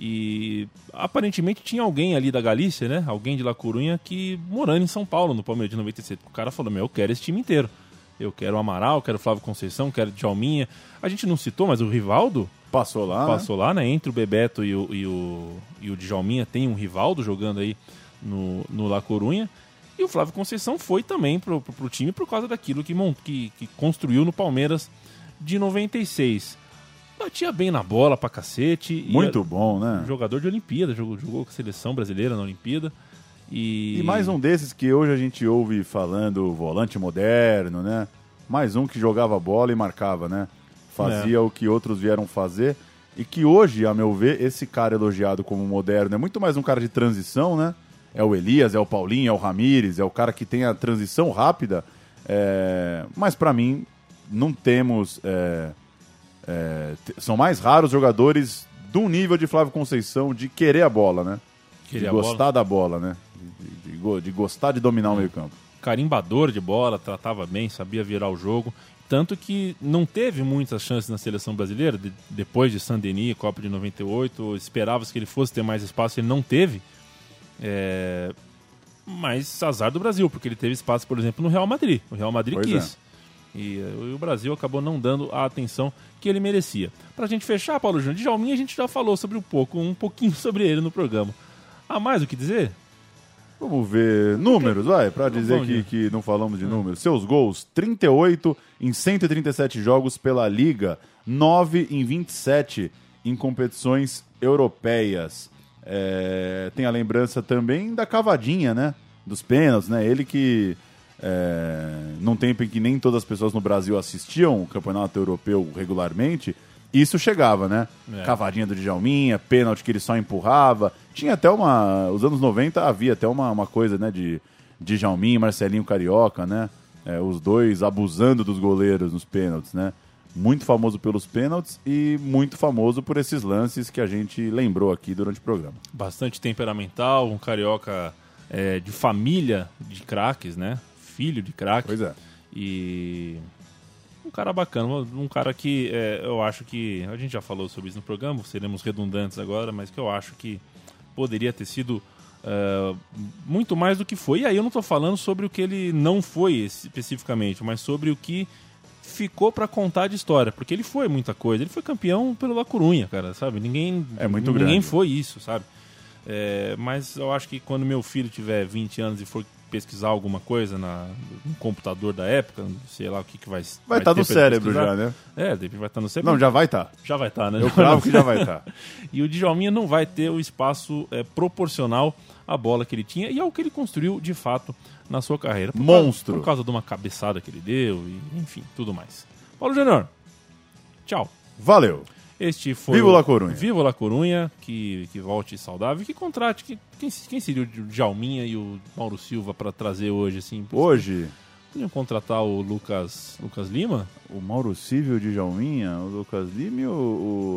E aparentemente tinha alguém ali da Galícia, né? Alguém de La Corunha que morando em São Paulo no Palmeiras de 96. O cara falou: Meu, eu quero esse time inteiro. Eu quero o Amaral, quero o Flávio Conceição, quero o Djalminha. A gente não citou, mas o Rivaldo Passou lá. né? passou lá, né? Entre o Bebeto e o, e o, e o Djalminha tem um Rivaldo jogando aí no, no La Corunha. E o Flávio Conceição foi também pro, pro, pro time por causa daquilo que, que, que construiu no Palmeiras de 96. Batia bem na bola pra cacete. Muito bom, né? Jogador de Olimpíada, jogou, jogou com a seleção brasileira na Olimpíada. E, E mais um desses que hoje a gente ouve falando volante moderno, né? Mais um que jogava bola e marcava, né? Fazia É. o que outros vieram fazer. E que hoje, a meu ver, esse cara elogiado como moderno é muito mais um cara de transição, né? É o Elias, é o Paulinho, é o Ramires, é o cara que tem a transição rápida. É, Mas pra mim, não temos. é, é, São mais raros jogadores do nível de Flávio Conceição de querer a bola, né? Querer de gostar da bola, né? De, de go- de gostar de dominar o meio-campo. carimbador de bola, tratava bem, sabia virar o jogo. Tanto que não teve muitas chances na seleção brasileira, de- depois de Saint-Denis, Copa de 98, esperava-se que ele fosse ter mais espaço, ele não teve. É, Mas azar do Brasil, porque ele teve espaço, por exemplo, no Real Madrid. O Real Madrid Pois quis. E, eh, o Brasil acabou não dando a atenção que ele merecia. Pra gente fechar, Paulo Júnior, Djalminha a gente já falou sobre um pouco, um pouquinho sobre ele no programa. Há mais o que dizer? Vamos ver números, vai, pra dizer Vamos que, que não falamos de números. Seus gols, 38 em 137 jogos pela Liga, 9 em 27 em competições europeias. É, tem a lembrança também da cavadinha, né? Dos pênaltis, né? Ele que, é, num tempo em que nem todas as pessoas no Brasil assistiam o campeonato europeu regularmente, isso chegava, né? É. Cavadinha do Djalminha, pênalti que ele só empurrava. Tinha até uma. Os anos 90 havia até uma, uma coisa, né? De Djalminha e Marcelinho Carioca, né? É, os dois abusando dos goleiros nos pênaltis, né? Muito famoso pelos pênaltis e muito famoso por esses lances que a gente lembrou aqui durante o programa. Bastante temperamental, um carioca é, de família de craques, né? Filho de craques. Pois é. E cara bacana, um cara que é, eu acho que. A gente já falou sobre isso no programa, seremos redundantes agora, mas que eu acho que poderia ter sido é, muito mais do que foi. E aí eu não estou falando sobre o que ele não foi especificamente, mas sobre o que ficou para contar de história, porque ele foi muita coisa. Ele foi campeão pelo La Corunha, cara, sabe? Ninguém É muito ninguém grande. foi isso, sabe? É, mas eu acho que quando meu filho tiver 20 anos e for pesquisar alguma coisa na, no computador da época, sei lá o que, que vai Vai estar ter no cérebro já, né? É, vai estar no cérebro. Não, já vai estar. Já vai estar, né? Eu cravo que já vai estar. e o Djalminha não vai ter o espaço é, proporcional à bola que ele tinha e ao que ele construiu de fato na sua carreira. Por Monstro. Causa, por causa de uma cabeçada que ele deu e enfim, tudo mais. Paulo Júnior, tchau. Valeu. Este foi Viva o- La Corunha. Viva La Corunha, que, que volte saudável que contrate. Que, quem, quem seria o Djalminha e o Mauro Silva para trazer hoje, assim? Hoje, Podiam contratar o Lucas, Lucas Lima? o Mauro Cível de Jalminha, o Lucas Lima e o,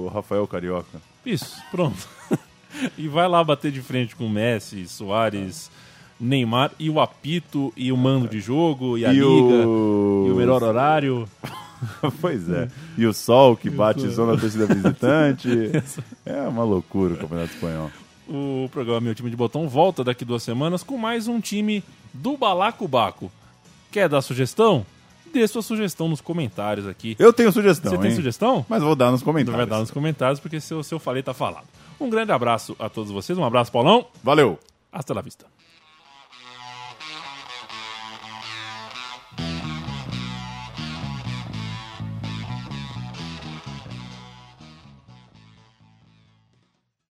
o Rafael Carioca. Isso, pronto. e vai lá bater de frente com o Messi, Soares, Neymar e o apito e o mando de jogo e a E liga o- e o melhor horário. pois é. E o Sol que só na torcida visitante. É uma loucura o Campeonato Espanhol. O programa Meu Time de Botão volta daqui duas semanas com mais um time do Balacobaco. Quer dar sugestão? Dê sua sugestão nos comentários aqui. Eu tenho sugestão, Você tem hein? sugestão? Mas vou dar nos Vai comentários. dar nos comentários, porque se eu, se eu falei, tá falado. Um grande abraço a todos vocês. Um abraço, Paulão. Valeu. Hasta la vista.